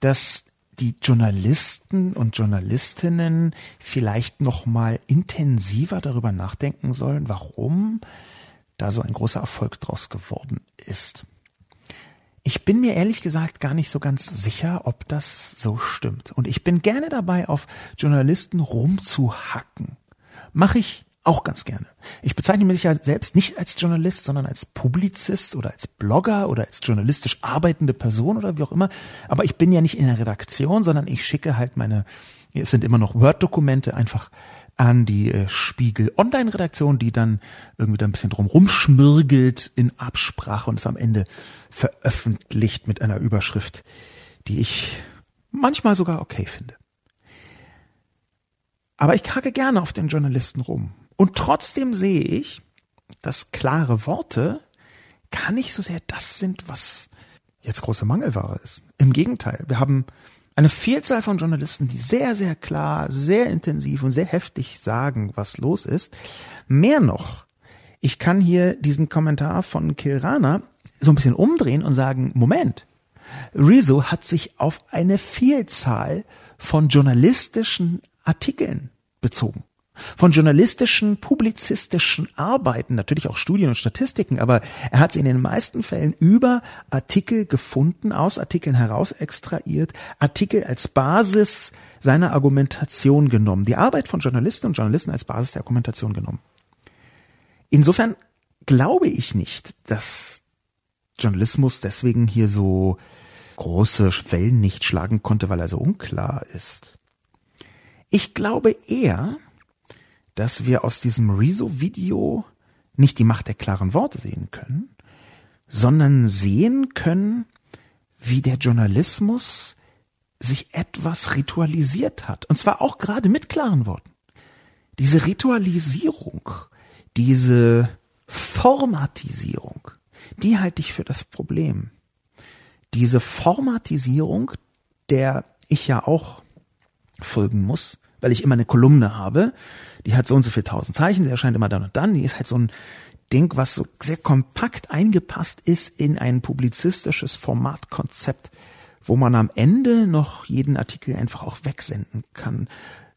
dass die Journalisten und Journalistinnen vielleicht noch mal intensiver darüber nachdenken sollen, warum da so ein großer Erfolg draus geworden ist. Ich bin mir ehrlich gesagt gar nicht so ganz sicher, ob das so stimmt. Und ich bin gerne dabei, auf Journalisten rumzuhacken. Mache ich auch ganz gerne. Ich bezeichne mich ja selbst nicht als Journalist, sondern als Publizist oder als Blogger oder als journalistisch arbeitende Person oder wie auch immer. Aber ich bin ja nicht in der Redaktion, sondern ich schicke halt meine, es sind immer noch Word-Dokumente einfach an die äh, Spiegel Online-Redaktion, die dann irgendwie da ein bisschen drum rumschmirgelt in Absprache und es am Ende veröffentlicht mit einer Überschrift, die ich manchmal sogar okay finde. Aber ich kacke gerne auf den Journalisten rum. Und trotzdem sehe ich, dass klare Worte gar nicht so sehr das sind, was jetzt große Mangelware ist. Im Gegenteil, wir haben eine Vielzahl von Journalisten, die sehr, sehr klar, sehr intensiv und sehr heftig sagen, was los ist. Mehr noch, ich kann hier diesen Kommentar von Kirana so ein bisschen umdrehen und sagen, Moment, Rezo hat sich auf eine Vielzahl von journalistischen Artikeln bezogen von journalistischen, publizistischen Arbeiten, natürlich auch Studien und Statistiken, aber er hat sie in den meisten Fällen über Artikel gefunden, aus Artikeln heraus extrahiert, Artikel als Basis seiner Argumentation genommen, die Arbeit von Journalisten und Journalisten als Basis der Argumentation genommen. Insofern glaube ich nicht, dass Journalismus deswegen hier so große Wellen nicht schlagen konnte, weil er so unklar ist. Ich glaube eher, dass wir aus diesem Rezo-Video nicht die Macht der klaren Worte sehen können, sondern sehen können, wie der Journalismus sich etwas ritualisiert hat. Und zwar auch gerade mit klaren Worten. Diese Ritualisierung, diese Formatisierung, die halte ich für das Problem. Diese Formatisierung, der ich ja auch folgen muss, weil ich immer eine Kolumne habe, die hat so und so viel tausend Zeichen, die erscheint immer dann und dann, die ist halt so ein Ding, was so sehr kompakt eingepasst ist in ein publizistisches Formatkonzept, wo man am Ende noch jeden Artikel einfach auch wegsenden kann.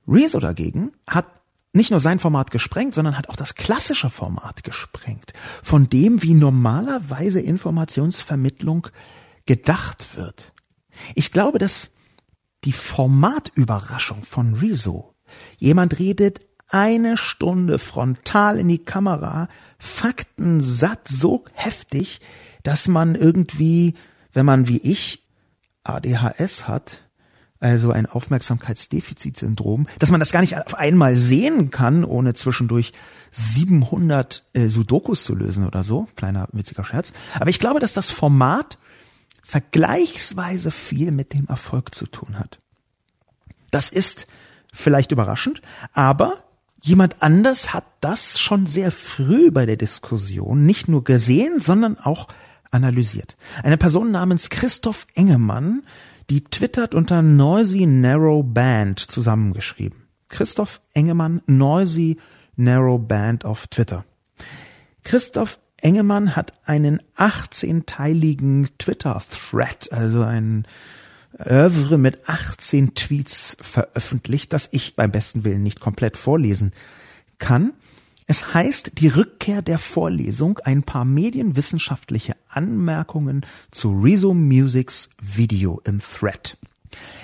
Rezo dagegen hat nicht nur sein Format gesprengt, sondern hat auch das klassische Format gesprengt, von dem, wie normalerweise Informationsvermittlung gedacht wird. Ich glaube, dass die Formatüberraschung von Rezo. Jemand redet eine Stunde frontal in die Kamera, Fakten satt so heftig, dass man irgendwie, wenn man wie ich ADHS hat, also ein Aufmerksamkeitsdefizitsyndrom, dass man das gar nicht auf einmal sehen kann, ohne zwischendurch 700 äh, Sudokus zu lösen oder so. Kleiner witziger Scherz. Aber ich glaube, dass das Format vergleichsweise viel mit dem Erfolg zu tun hat. Das ist vielleicht überraschend, aber jemand anders hat das schon sehr früh bei der Diskussion nicht nur gesehen, sondern auch analysiert. Eine Person namens Christoph Engemann, die twittert unter Noisy Narrow Band zusammengeschrieben. Christoph Engemann, Noisy Narrow Band auf Twitter. Christoph Engemann hat einen 18-teiligen Twitter-Thread, also ein Oeuvre mit 18 Tweets veröffentlicht, das ich beim besten Willen nicht komplett vorlesen kann. Es heißt die Rückkehr der Vorlesung, ein paar medienwissenschaftliche Anmerkungen zu Rezo Musics Video im Thread.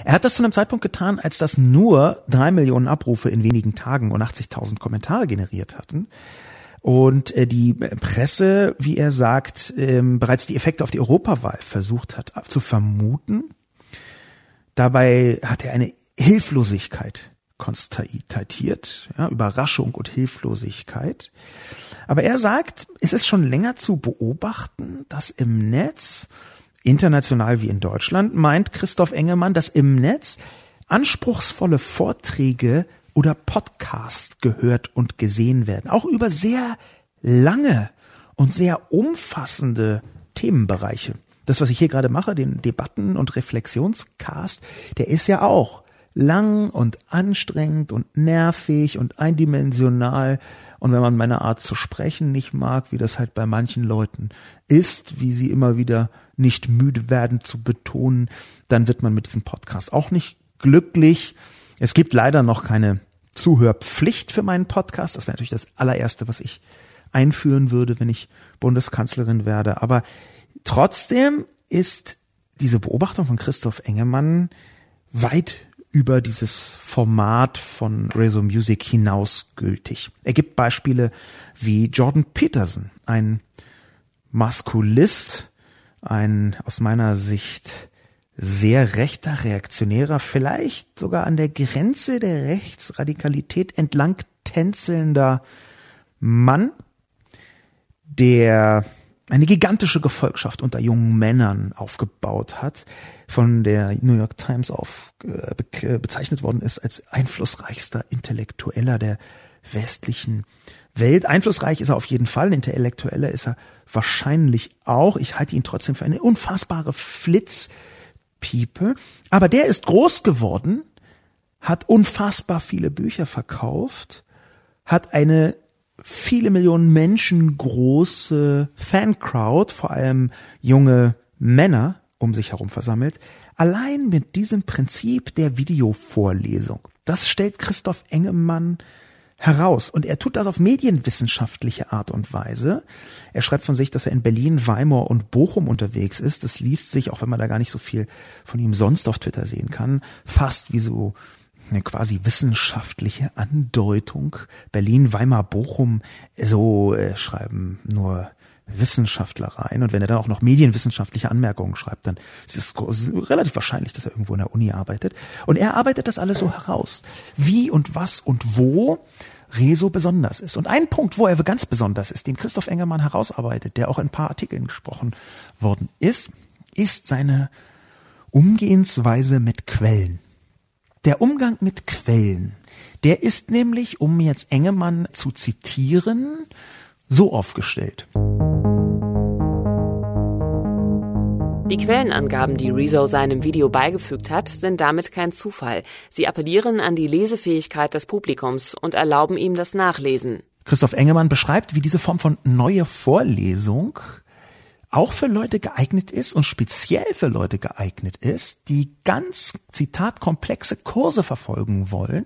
Er hat das zu einem Zeitpunkt getan, als das nur drei Millionen Abrufe in wenigen Tagen und 80.000 Kommentare generiert hatten. Und äh, die Presse, wie er sagt, ähm, bereits die Effekte auf die Europawahl versucht hat zu vermuten. Dabei hat er eine Hilflosigkeit konstatiert, ja, Überraschung und Hilflosigkeit. Aber er sagt, es ist schon länger zu beobachten, dass im Netz, international wie in Deutschland, meint Christoph Engemann, dass im Netz anspruchsvolle Vorträge oder Podcast gehört und gesehen werden, auch über sehr lange und sehr umfassende Themenbereiche. Das, was ich hier gerade mache, den Debatten- und Reflexionscast, der ist ja auch lang und anstrengend und nervig und eindimensional. Und wenn man meine Art zu sprechen nicht mag, wie das halt bei manchen Leuten ist, wie sie immer wieder nicht müde werden zu betonen, dann wird man mit diesem Podcast auch nicht glücklich. Es gibt leider noch keine Zuhörpflicht für meinen Podcast. Das wäre natürlich das allererste, was ich einführen würde, wenn ich Bundeskanzlerin werde. Aber trotzdem ist diese Beobachtung von Christoph Engemann weit über dieses Format von Rezo Music hinaus gültig. Er gibt Beispiele wie Jordan Peterson, ein Maskulist, ein aus meiner Sicht sehr rechter, reaktionärer, vielleicht sogar an der Grenze der Rechtsradikalität entlang tänzelnder Mann, der eine gigantische Gefolgschaft unter jungen Männern aufgebaut hat, von der New York Times auf, äh, bezeichnet worden ist als einflussreichster Intellektueller der westlichen Welt. Einflussreich ist er auf jeden Fall, Intellektueller ist er wahrscheinlich auch. Ich halte ihn trotzdem für eine unfassbare Flitzpiepe. Aber der ist groß geworden, hat unfassbar viele Bücher verkauft, hat eine viele Millionen Menschen große Fancrowd, vor allem junge Männer um sich herum versammelt, allein mit diesem Prinzip der Videovorlesung. Das stellt Christoph Engemann heraus. Und er tut das auf medienwissenschaftliche Art und Weise. Er schreibt von sich, dass er in Berlin, Weimar und Bochum unterwegs ist. Das liest sich, auch wenn man da gar nicht so viel von ihm sonst auf Twitter sehen kann, fast wie so eine quasi wissenschaftliche Andeutung. Berlin, Weimar, Bochum, so äh, schreiben nur Wissenschaftler rein. Und wenn er dann auch noch medienwissenschaftliche Anmerkungen schreibt, dann ist es relativ wahrscheinlich, dass er irgendwo in der Uni arbeitet. Und er arbeitet das alles so heraus. Wie und was und wo Rezo besonders ist. Und ein Punkt, wo er ganz besonders ist, den Christoph Engermann herausarbeitet, der auch in ein paar Artikeln gesprochen worden ist, ist seine Umgehensweise mit Quellen. Der Umgang mit Quellen, der ist nämlich, um jetzt Engemann zu zitieren, so aufgestellt. Die Quellenangaben, die Rezo seinem Video beigefügt hat, sind damit kein Zufall. Sie appellieren an die Lesefähigkeit des Publikums und erlauben ihm das Nachlesen. Christoph Engemann beschreibt, wie diese Form von neue Vorlesung auch für Leute geeignet ist und speziell für Leute geeignet ist, die ganz, Zitat, komplexe Kurse verfolgen wollen,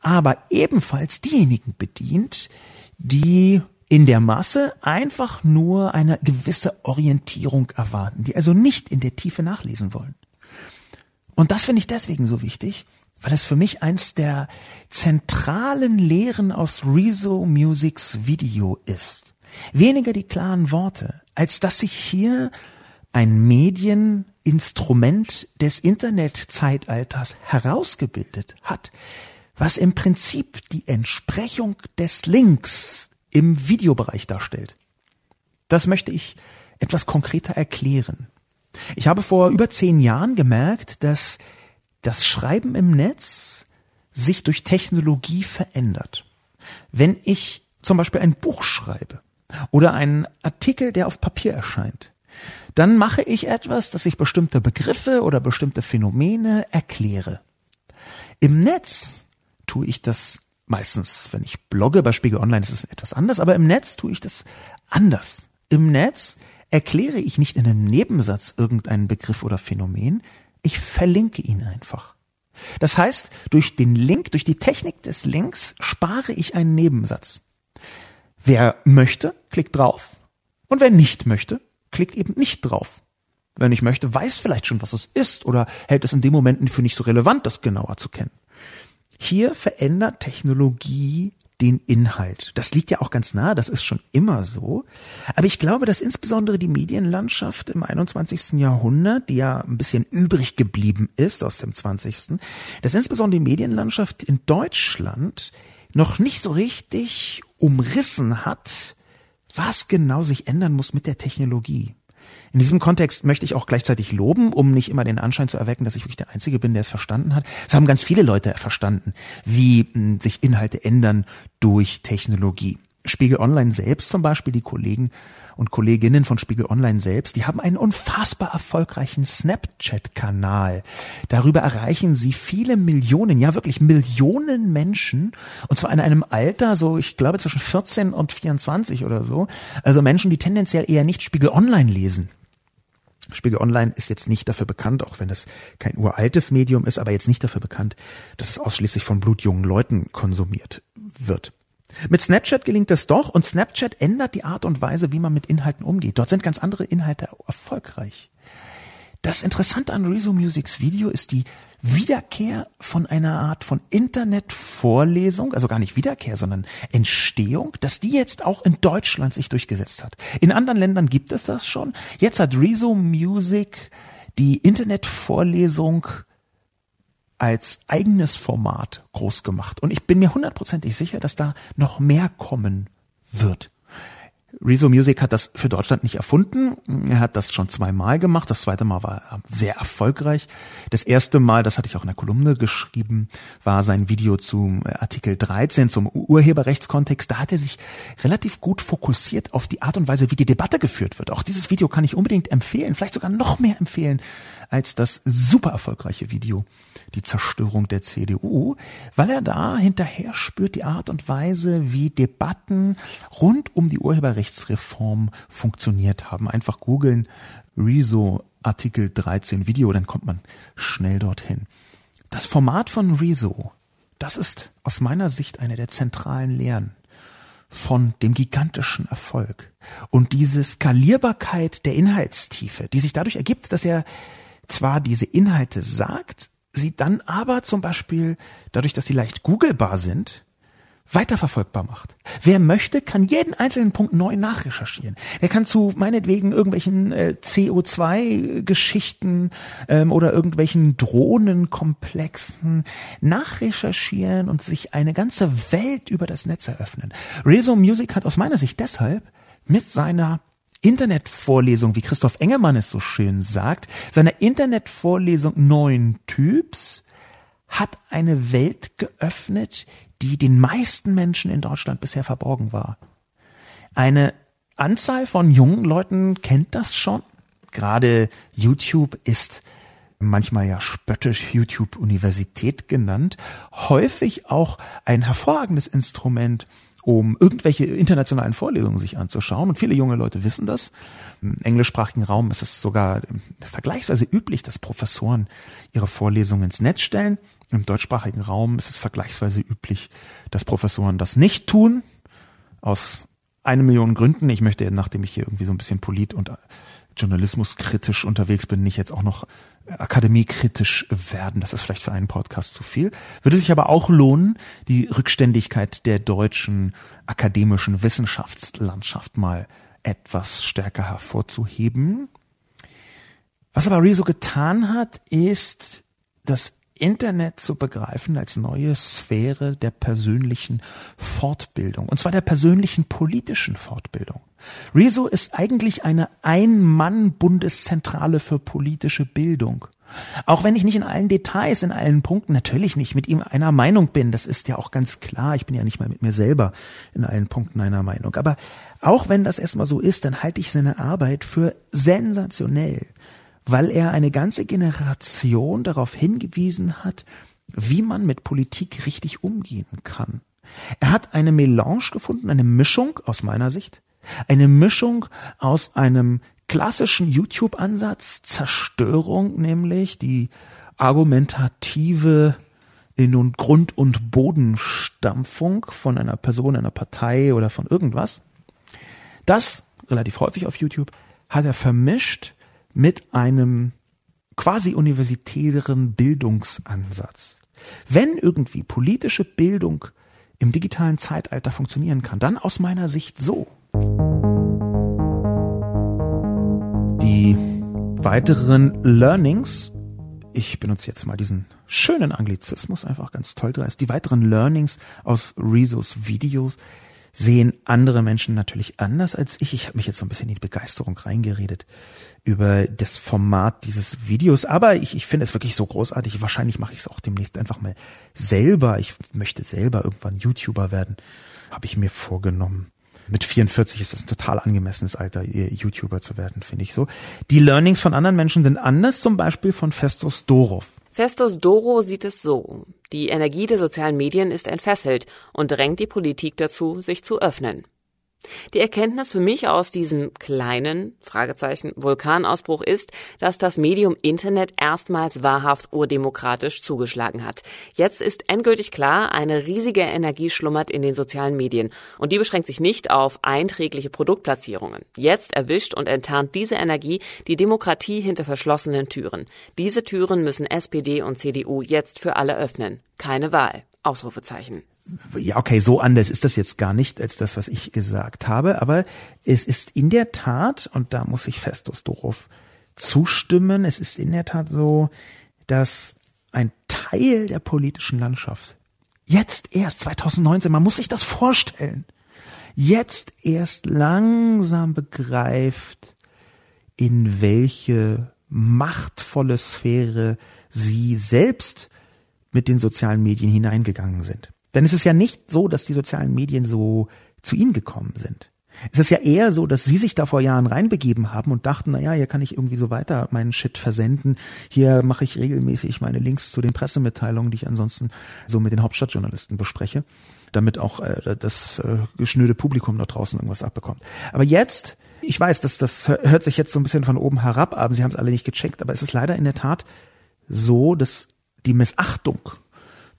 aber ebenfalls diejenigen bedient, die in der Masse einfach nur eine gewisse Orientierung erwarten, die also nicht in der Tiefe nachlesen wollen. Und das finde ich deswegen so wichtig, weil es für mich eins der zentralen Lehren aus Rezo Musics Video ist. Weniger die klaren Worte, als dass sich hier ein Medieninstrument des Internetzeitalters herausgebildet hat, was im Prinzip die Entsprechung des Links im Videobereich darstellt. Das möchte ich etwas konkreter erklären. Ich habe vor über zehn Jahren gemerkt, dass das Schreiben im Netz sich durch Technologie verändert. Wenn ich zum Beispiel ein Buch schreibe oder einen Artikel, der auf Papier erscheint, dann mache ich etwas, dass ich bestimmte Begriffe oder bestimmte Phänomene erkläre. Im Netz tue ich das meistens, wenn ich blogge, bei Spiegel Online ist es etwas anders, aber im Netz tue ich das anders. Im Netz erkläre ich nicht in einem Nebensatz irgendeinen Begriff oder Phänomen, ich verlinke ihn einfach. Das heißt, durch den Link, durch die Technik des Links spare ich einen Nebensatz. Wer möchte, klickt drauf. Und wer nicht möchte, klickt eben nicht drauf. Wer nicht möchte, weiß vielleicht schon, was es ist oder hält es in dem Moment für nicht so relevant, das genauer zu kennen. Hier verändert Technologie den Inhalt. Das liegt ja auch ganz nah, das ist schon immer so. Aber ich glaube, dass insbesondere die Medienlandschaft im 21. Jahrhundert, die ja ein bisschen übrig geblieben ist aus dem 20., dass insbesondere die Medienlandschaft in Deutschland noch nicht so richtig umrissen hat, was genau sich ändern muss mit der Technologie. In diesem Kontext möchte ich auch gleichzeitig loben, um nicht immer den Anschein zu erwecken, dass ich wirklich der Einzige bin, der es verstanden hat. Es haben ganz viele Leute verstanden, wie hm, sich Inhalte ändern durch Technologie. Spiegel Online selbst zum Beispiel, die Kollegen und Kolleginnen von Spiegel Online selbst, die haben einen unfassbar erfolgreichen Snapchat-Kanal. Darüber erreichen sie viele Millionen, ja wirklich Millionen Menschen und zwar in einem Alter, so ich glaube zwischen 14 und 24 oder so. Also Menschen, die tendenziell eher nicht Spiegel Online lesen. Spiegel Online ist jetzt nicht dafür bekannt, auch wenn es kein uraltes Medium ist, aber jetzt nicht dafür bekannt, dass es ausschließlich von blutjungen Leuten konsumiert wird. Mit Snapchat gelingt es doch und Snapchat ändert die Art und Weise, wie man mit Inhalten umgeht. Dort sind ganz andere Inhalte erfolgreich. Das Interessante an Rezo Musics Video ist die Wiederkehr von einer Art von Internetvorlesung, also gar nicht Wiederkehr, sondern Entstehung, dass die jetzt auch in Deutschland sich durchgesetzt hat. In anderen Ländern gibt es das schon. Jetzt hat Rezo Music die Internetvorlesung als eigenes Format groß gemacht. Und ich bin mir hundertprozentig sicher, dass da noch mehr kommen wird. Rezo Music hat das für Deutschland nicht erfunden. Er hat das schon zweimal gemacht. Das zweite Mal war sehr erfolgreich. Das erste Mal, das hatte ich auch in der Kolumne geschrieben, war sein Video zum Artikel 13, zum Urheberrechtskontext. Da hat er sich relativ gut fokussiert auf die Art und Weise, wie die Debatte geführt wird. Auch dieses Video kann ich unbedingt empfehlen, vielleicht sogar noch mehr empfehlen als das super erfolgreiche Video, die Zerstörung der CDU, weil er da hinterher spürt die Art und Weise, wie Debatten rund um die Urheberrechte Rechtsreform funktioniert haben. Einfach googeln Rezo Artikel 13 Video, dann kommt man schnell dorthin. Das Format von Rezo, das ist aus meiner Sicht eine der zentralen Lehren von dem gigantischen Erfolg. Und diese Skalierbarkeit der Inhaltstiefe, die sich dadurch ergibt, dass er zwar diese Inhalte sagt, sie dann aber zum Beispiel dadurch, dass sie leicht googelbar sind, weiterverfolgbar macht. Wer möchte, kann jeden einzelnen Punkt neu nachrecherchieren. Er kann zu meinetwegen irgendwelchen äh, CO2-Geschichten ähm, oder irgendwelchen Drohnenkomplexen nachrecherchieren und sich eine ganze Welt über das Netz eröffnen. Rezo Music hat aus meiner Sicht deshalb mit seiner Internetvorlesung, wie Christoph Engemann es so schön sagt, seiner Internetvorlesung neuen Typs, hat eine Welt geöffnet, die den meisten Menschen in Deutschland bisher verborgen war. Eine Anzahl von jungen Leuten kennt das schon. Gerade YouTube ist manchmal ja spöttisch YouTube Universität genannt, häufig auch ein hervorragendes Instrument, um irgendwelche internationalen Vorlesungen sich anzuschauen. Und viele junge Leute wissen das. Im englischsprachigen Raum ist es sogar vergleichsweise üblich, dass Professoren ihre Vorlesungen ins Netz stellen. Im deutschsprachigen Raum ist es vergleichsweise üblich, dass Professoren das nicht tun. Aus eine Million Gründen. Ich möchte, nachdem ich hier irgendwie so ein bisschen polit und journalismuskritisch unterwegs bin, nicht jetzt auch noch akademiekritisch werden. Das ist vielleicht für einen Podcast zu viel. Würde sich aber auch lohnen, die Rückständigkeit der deutschen akademischen Wissenschaftslandschaft mal etwas stärker hervorzuheben. Was aber Rezo getan hat, ist das Internet zu begreifen als neue Sphäre der persönlichen Fortbildung. Und zwar der persönlichen politischen Fortbildung. Rezo ist eigentlich eine Ein-Mann-Bundeszentrale für politische Bildung. Auch wenn ich nicht in allen Details, in allen Punkten natürlich nicht mit ihm einer Meinung bin, das ist ja auch ganz klar, ich bin ja nicht mal mit mir selber in allen Punkten einer Meinung. Aber auch wenn das erstmal so ist, dann halte ich seine Arbeit für sensationell weil er eine ganze Generation darauf hingewiesen hat, wie man mit Politik richtig umgehen kann. Er hat eine Melange gefunden, eine Mischung aus meiner Sicht, eine Mischung aus einem klassischen YouTube-Ansatz, Zerstörung nämlich, die argumentative in Grund- und Bodenstampfung von einer Person, einer Partei oder von irgendwas. Das, relativ häufig auf YouTube, hat er vermischt mit einem quasi universitären Bildungsansatz. Wenn irgendwie politische Bildung im digitalen Zeitalter funktionieren kann, dann aus meiner Sicht so. Die weiteren Learnings, ich benutze jetzt mal diesen schönen Anglizismus, einfach ganz toll drin, die weiteren Learnings aus Rezos Videos sehen andere Menschen natürlich anders als ich. Ich habe mich jetzt so ein bisschen in die Begeisterung reingeredet über das Format dieses Videos, aber ich, ich finde es wirklich so großartig. Wahrscheinlich mache ich es auch demnächst einfach mal selber. Ich möchte selber irgendwann YouTuber werden, habe ich mir vorgenommen. Mit 44 ist das ein total angemessenes Alter, YouTuber zu werden, finde ich so. Die Learnings von anderen Menschen sind anders, zum Beispiel von Festus Dorov. Festus Doro sieht es so. Die Energie der sozialen Medien ist entfesselt und drängt die Politik dazu, sich zu öffnen. Die Erkenntnis für mich aus diesem kleinen Fragezeichen Vulkanausbruch ist, dass das Medium Internet erstmals wahrhaft urdemokratisch zugeschlagen hat. Jetzt ist endgültig klar, eine riesige Energie schlummert in den sozialen Medien und die beschränkt sich nicht auf einträgliche Produktplatzierungen. Jetzt erwischt und enttarnt diese Energie die Demokratie hinter verschlossenen Türen. Diese Türen müssen SPD und CDU jetzt für alle öffnen. Keine Wahl. Ausrufezeichen ja, okay, so anders ist das jetzt gar nicht als das, was ich gesagt habe, aber es ist in der Tat, und da muss ich Festus Dorov zustimmen, es ist in der Tat so, dass ein Teil der politischen Landschaft jetzt erst 2019, man muss sich das vorstellen, jetzt erst langsam begreift, in welche machtvolle Sphäre sie selbst mit den sozialen Medien hineingegangen sind. Denn es ist ja nicht so, dass die sozialen Medien so zu ihnen gekommen sind. Es ist ja eher so, dass sie sich da vor Jahren reinbegeben haben und dachten, na ja, hier kann ich irgendwie so weiter meinen Shit versenden. Hier mache ich regelmäßig meine Links zu den Pressemitteilungen, die ich ansonsten so mit den Hauptstadtjournalisten bespreche, damit auch äh, das äh, geschnürte Publikum da draußen irgendwas abbekommt. Aber jetzt, ich weiß, dass das hört sich jetzt so ein bisschen von oben herab, aber sie haben es alle nicht gecheckt, aber es ist leider in der Tat so, dass die Missachtung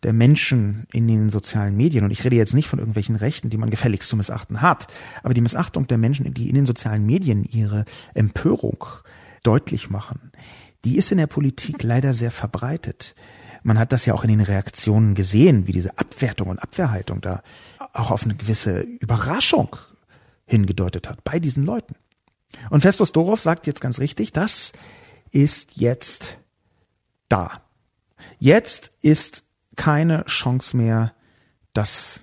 der Menschen in den sozialen Medien, und ich rede jetzt nicht von irgendwelchen Rechten, die man gefälligst zu missachten hat, aber die Missachtung der Menschen, die in den sozialen Medien ihre Empörung deutlich machen, die ist in der Politik leider sehr verbreitet. Man hat das ja auch in den Reaktionen gesehen, wie diese Abwertung und Abwehrhaltung da auch auf eine gewisse Überraschung hingedeutet hat bei diesen Leuten. Und Festus Dorov sagt jetzt ganz richtig, das ist jetzt da. Jetzt ist keine Chance mehr, das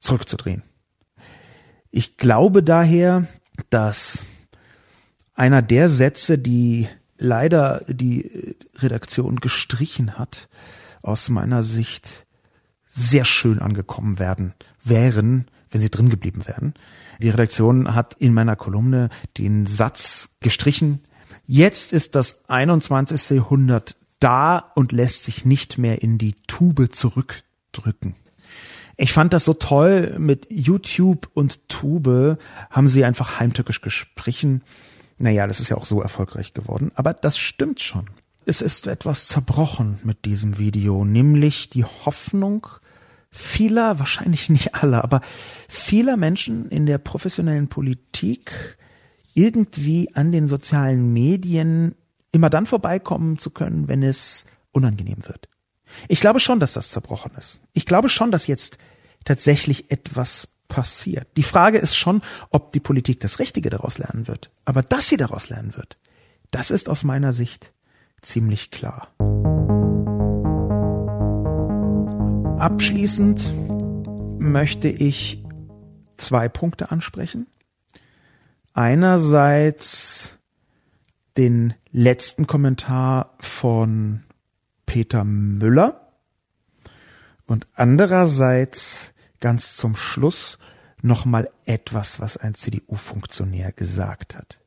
zurückzudrehen. Ich glaube daher, dass einer der Sätze, die leider die Redaktion gestrichen hat, aus meiner Sicht sehr schön angekommen werden, wären, wenn sie drin geblieben wären. Die Redaktion hat in meiner Kolumne den Satz gestrichen, jetzt ist das 21. Jahrhundert da und lässt sich nicht mehr in die Tube zurückdrücken. Ich fand das so toll mit YouTube und Tube haben sie einfach heimtückisch gesprochen. Naja, das ist ja auch so erfolgreich geworden. Aber das stimmt schon. Es ist etwas zerbrochen mit diesem Video, nämlich die Hoffnung vieler, wahrscheinlich nicht aller, aber vieler Menschen in der professionellen Politik, irgendwie an den sozialen Medien immer dann vorbeikommen zu können, wenn es unangenehm wird. Ich glaube schon, dass das zerbrochen ist. Ich glaube schon, dass jetzt tatsächlich etwas passiert. Die Frage ist schon, ob die Politik das Richtige daraus lernen wird. Aber dass sie daraus lernen wird, das ist aus meiner Sicht ziemlich klar. Abschließend möchte ich zwei Punkte ansprechen. Einerseits den letzten Kommentar von Peter Müller und andererseits ganz zum Schluss nochmal etwas, was ein CDU-Funktionär gesagt hat.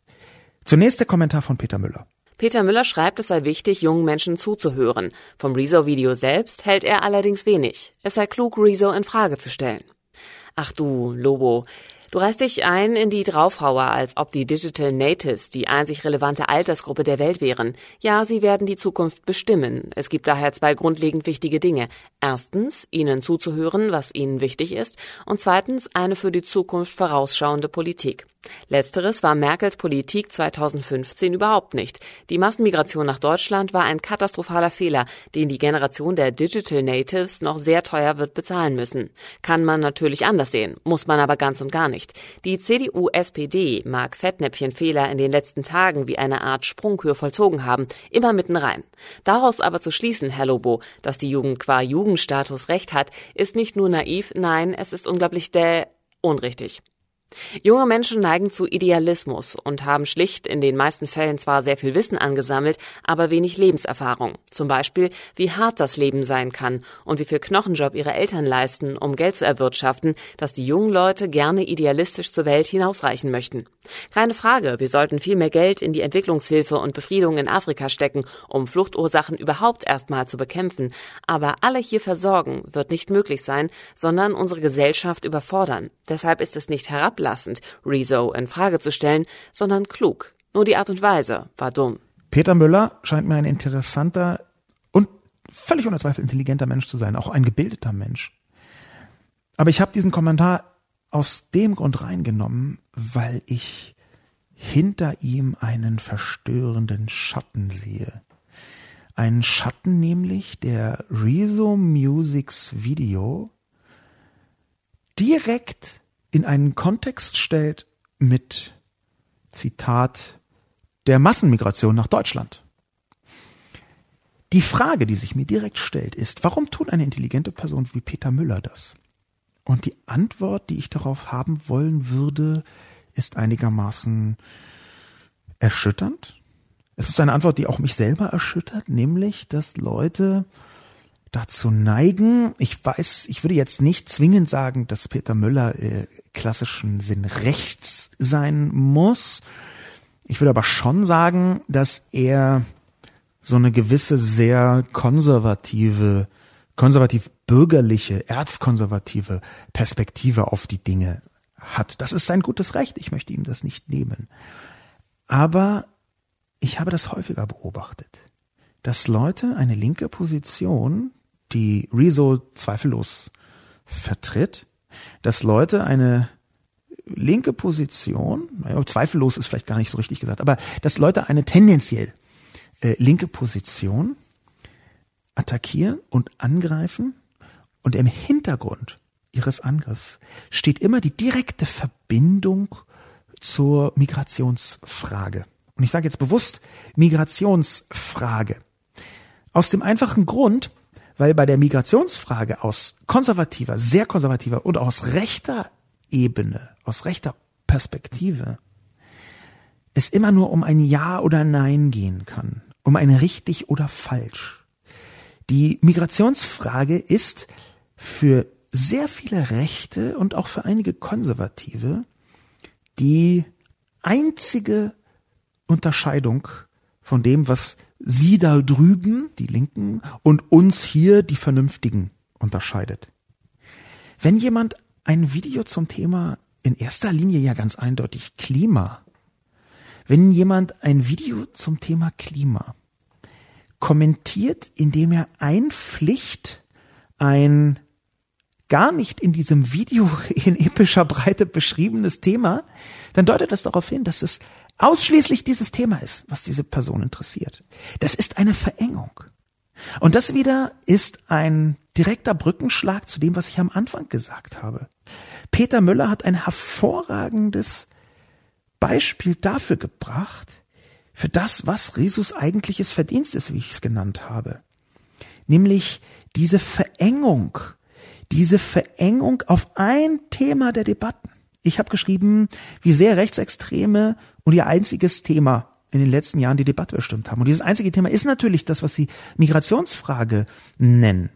Zunächst der Kommentar von Peter Müller. Peter Müller schreibt, es sei wichtig, jungen Menschen zuzuhören. Vom Rezo-Video selbst hält er allerdings wenig. Es sei klug, Rezo in Frage zu stellen. Ach du, Lobo. Du reißt dich ein in die Draufhauer, als ob die Digital Natives die einzig relevante Altersgruppe der Welt wären. Ja, sie werden die Zukunft bestimmen. Es gibt daher zwei grundlegend wichtige Dinge. Erstens, ihnen zuzuhören, was ihnen wichtig ist, und zweitens eine für die Zukunft vorausschauende Politik. Letzteres war Merkels Politik 2015 überhaupt nicht. Die Massenmigration nach Deutschland war ein katastrophaler Fehler, den die Generation der Digital Natives noch sehr teuer wird bezahlen müssen. Kann man natürlich anders sehen, muss man aber ganz und gar nicht. Die CDU-SPD mag Fettnäpfchenfehler in den letzten Tagen wie eine Art Sprungkür vollzogen haben, immer mitten rein. Daraus aber zu schließen, Herr Lobo, dass die Jugend qua Jugendstatus Recht hat, ist nicht nur naiv, nein, es ist unglaublich dä unrichtig. Junge Menschen neigen zu Idealismus und haben schlicht in den meisten Fällen zwar sehr viel Wissen angesammelt, aber wenig Lebenserfahrung. Zum Beispiel, wie hart das Leben sein kann und wie viel Knochenjob ihre Eltern leisten, um Geld zu erwirtschaften, dass die jungen Leute gerne idealistisch zur Welt hinausreichen möchten. Keine Frage, wir sollten viel mehr Geld in die Entwicklungshilfe und Befriedung in Afrika stecken, um Fluchtursachen überhaupt erstmal zu bekämpfen. Aber alle hier versorgen wird nicht möglich sein, sondern unsere Gesellschaft überfordern. Deshalb ist es nicht herab herablassend, Rezo in Frage zu stellen, sondern klug. Nur die Art und Weise war dumm. Peter Müller scheint mir ein interessanter und völlig ohne Zweifel intelligenter Mensch zu sein, auch ein gebildeter Mensch. Aber ich habe diesen Kommentar aus dem Grund reingenommen, weil ich hinter ihm einen verstörenden Schatten sehe. Einen Schatten nämlich, der Rezo Musics Video direkt in einen Kontext stellt mit Zitat der Massenmigration nach Deutschland. Die Frage, die sich mir direkt stellt, ist, warum tut eine intelligente Person wie Peter Müller das? Und die Antwort, die ich darauf haben wollen würde, ist einigermaßen erschütternd. Es ist eine Antwort, die auch mich selber erschüttert, nämlich, dass Leute dazu neigen. Ich weiß, ich würde jetzt nicht zwingend sagen, dass Peter Müller äh, klassischen Sinn rechts sein muss. Ich würde aber schon sagen, dass er so eine gewisse sehr konservative, konservativ bürgerliche, erzkonservative Perspektive auf die Dinge hat. Das ist sein gutes Recht. Ich möchte ihm das nicht nehmen. Aber ich habe das häufiger beobachtet, dass Leute eine linke Position die Rezo zweifellos vertritt, dass Leute eine linke Position, naja, zweifellos ist vielleicht gar nicht so richtig gesagt, aber dass Leute eine tendenziell äh, linke Position attackieren und angreifen und im Hintergrund ihres Angriffs steht immer die direkte Verbindung zur Migrationsfrage. Und ich sage jetzt bewusst Migrationsfrage. Aus dem einfachen Grund, weil bei der Migrationsfrage aus konservativer, sehr konservativer und aus rechter Ebene, aus rechter Perspektive, es immer nur um ein Ja oder Nein gehen kann, um ein richtig oder falsch. Die Migrationsfrage ist für sehr viele Rechte und auch für einige Konservative die einzige Unterscheidung von dem, was sie da drüben, die Linken, und uns hier, die Vernünftigen, unterscheidet. Wenn jemand ein Video zum Thema in erster Linie ja ganz eindeutig Klima, wenn jemand ein Video zum Thema Klima kommentiert, indem er einpflicht, ein gar nicht in diesem Video [laughs] in epischer Breite beschriebenes Thema, dann deutet das darauf hin, dass es ausschließlich dieses Thema ist, was diese Person interessiert. Das ist eine Verengung. Und das wieder ist ein direkter Brückenschlag zu dem, was ich am Anfang gesagt habe. Peter Müller hat ein hervorragendes Beispiel dafür gebracht, für das, was Resus eigentliches Verdienst ist, wie ich es genannt habe. Nämlich diese Verengung, diese Verengung auf ein Thema der Debatten. Ich habe geschrieben, wie sehr Rechtsextreme und ihr einziges Thema in den letzten Jahren die Debatte bestimmt haben. Und dieses einzige Thema ist natürlich das, was sie Migrationsfrage nennen.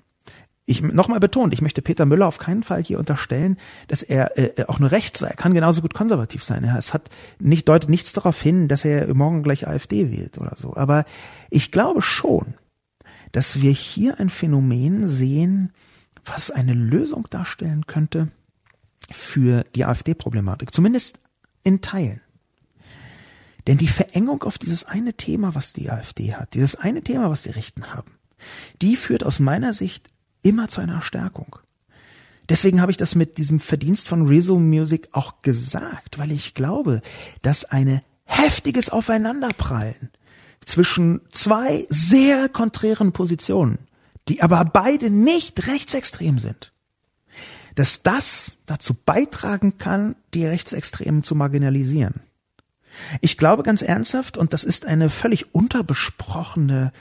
Ich nochmal betont, ich möchte Peter Müller auf keinen Fall hier unterstellen, dass er äh, auch nur rechts sei. Er kann genauso gut konservativ sein. Er, es hat nicht deutet nichts darauf hin, dass er morgen gleich AfD wählt oder so. Aber ich glaube schon, dass wir hier ein Phänomen sehen, was eine Lösung darstellen könnte für die AfD-Problematik. Zumindest in Teilen. Denn die Verengung auf dieses eine Thema, was die AfD hat, dieses eine Thema, was die Rechten haben, die führt aus meiner Sicht immer zu einer Stärkung. Deswegen habe ich das mit diesem Verdienst von Rezo Music auch gesagt, weil ich glaube, dass eine heftiges Aufeinanderprallen zwischen zwei sehr konträren Positionen, die aber beide nicht rechtsextrem sind, dass das dazu beitragen kann, die Rechtsextremen zu marginalisieren. Ich glaube ganz ernsthaft, und das ist eine völlig unterbesprochene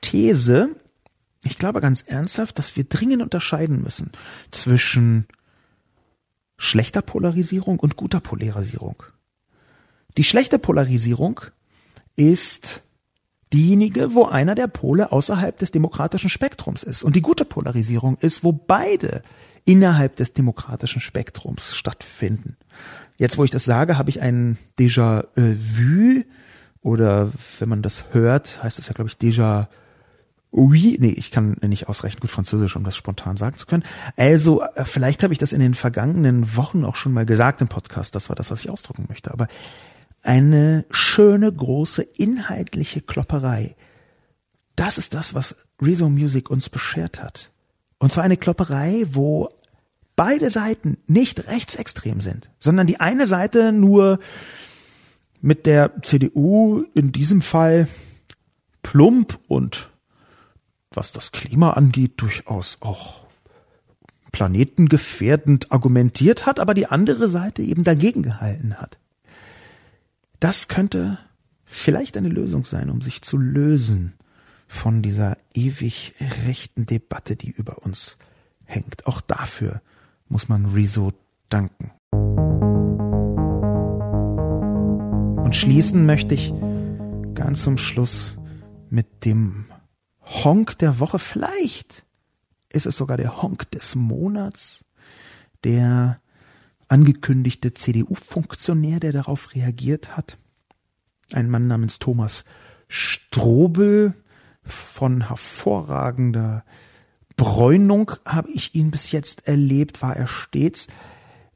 These, ich glaube ganz ernsthaft, dass wir dringend unterscheiden müssen zwischen schlechter Polarisierung und guter Polarisierung. Die schlechte Polarisierung ist diejenige, wo einer der Pole außerhalb des demokratischen Spektrums ist. Und die gute Polarisierung ist, wo beide innerhalb des demokratischen Spektrums stattfinden. Jetzt, wo ich das sage, habe ich ein Déjà-vu oder wenn man das hört, heißt das ja, glaube ich, Déjà Oui, nee, ich kann nicht ausreichend gut Französisch, um das spontan sagen zu können. Also, äh, vielleicht habe ich das in den vergangenen Wochen auch schon mal gesagt im Podcast. Das war das, was ich ausdrücken möchte. Aber eine schöne, große, inhaltliche Klopperei. Das ist das, was Rezo Music uns beschert hat. Und zwar eine Klopperei, wo beide Seiten nicht rechtsextrem sind, sondern die eine Seite nur mit der CDU in diesem Fall plump und was das Klima angeht durchaus auch planetengefährdend argumentiert hat, aber die andere Seite eben dagegen gehalten hat. Das könnte vielleicht eine Lösung sein, um sich zu lösen von dieser ewig rechten Debatte, die über uns hängt. Auch dafür muss man Rezo danken. Und schließen möchte ich ganz zum Schluss mit dem Honk der Woche. Vielleicht ist es sogar der Honk des Monats, der angekündigte CDU-Funktionär, der darauf reagiert hat. Ein Mann namens Thomas Strobel von hervorragender Bräunung habe ich ihn bis jetzt erlebt, war er stets.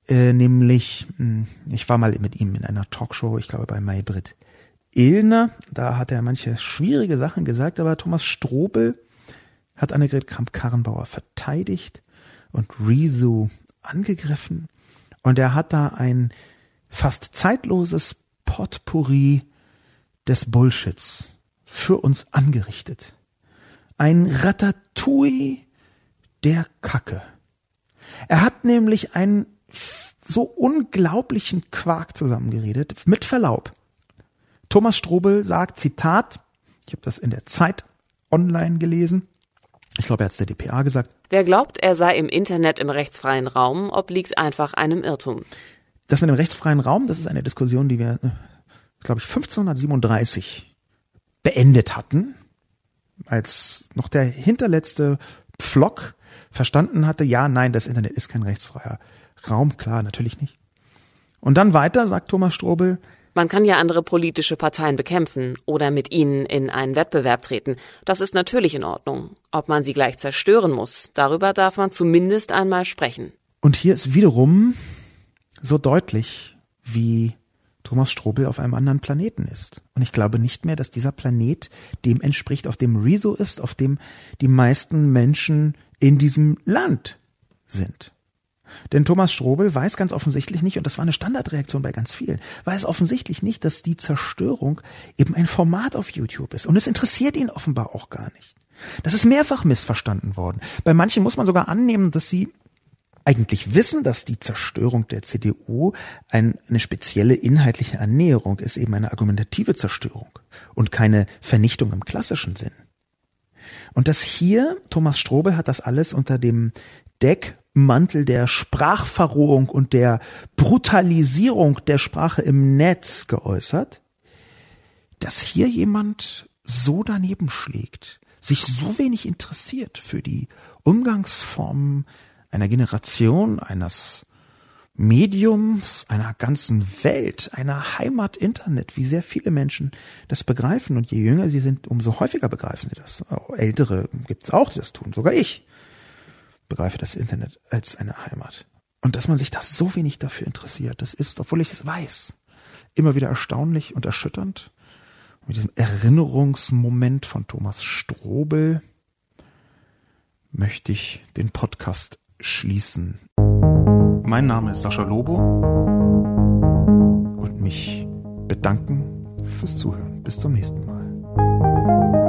Äh, nämlich, hm, ich war mal mit ihm in einer Talkshow, ich glaube bei Maybrit Illner. Da hat er manche schwierige Sachen gesagt, aber Thomas Strobel hat Annegret Kramp-Karrenbauer verteidigt und Rezo angegriffen. Und er hat da ein fast zeitloses Potpourri des Bullshits für uns angerichtet. Ein Ratatouille der Kacke. Er hat nämlich einen so unglaublichen Quark zusammengeredet, mit Verlaub. Thomas Strobel sagt, Zitat, ich habe das in der Zeit online gelesen, ich glaube, er hat es der DPA gesagt. Wer glaubt, er sei im Internet im rechtsfreien Raum, obliegt einfach einem Irrtum. Das mit dem rechtsfreien Raum, das ist eine Diskussion, die wir, glaube ich, 1537 beendet hatten, als noch der hinterletzte Pflock verstanden hatte, ja, nein, das Internet ist kein rechtsfreier Raum, klar, natürlich nicht. Und dann weiter sagt Thomas Strobel, man kann ja andere politische Parteien bekämpfen oder mit ihnen in einen Wettbewerb treten. Das ist natürlich in Ordnung. Ob man sie gleich zerstören muss, darüber darf man zumindest einmal sprechen. Und hier ist wiederum so deutlich, wie Thomas Strobel auf einem anderen Planeten ist. Und ich glaube nicht mehr, dass dieser Planet dem entspricht, auf dem Rezo ist, auf dem die meisten Menschen in diesem Land sind. Denn Thomas Strobel weiß ganz offensichtlich nicht, und das war eine Standardreaktion bei ganz vielen, weiß offensichtlich nicht, dass die Zerstörung eben ein Format auf YouTube ist. Und es interessiert ihn offenbar auch gar nicht. Das ist mehrfach missverstanden worden. Bei manchen muss man sogar annehmen, dass sie eigentlich wissen, dass die Zerstörung der CDU ein, eine spezielle inhaltliche Ernährung ist, eben eine argumentative Zerstörung und keine Vernichtung im klassischen Sinn. Und das hier, Thomas Strobe hat das alles unter dem Deckmantel der Sprachverrohung und der Brutalisierung der Sprache im Netz geäußert, dass hier jemand so daneben schlägt, sich so wenig interessiert für die Umgangsformen einer Generation, eines Mediums, einer ganzen Welt, einer Heimat Internet, wie sehr viele Menschen das begreifen. Und je jünger sie sind, umso häufiger begreifen sie das. Ältere gibt es auch, die das tun. Sogar ich begreife das Internet als eine Heimat. Und dass man sich das so wenig dafür interessiert, das ist, obwohl ich es weiß, immer wieder erstaunlich und erschütternd. mit diesem Erinnerungsmoment von Thomas Strobel möchte ich den Podcast schließen. Mein Name ist Sascha Lobo und mich bedanken fürs Zuhören. Bis zum nächsten Mal.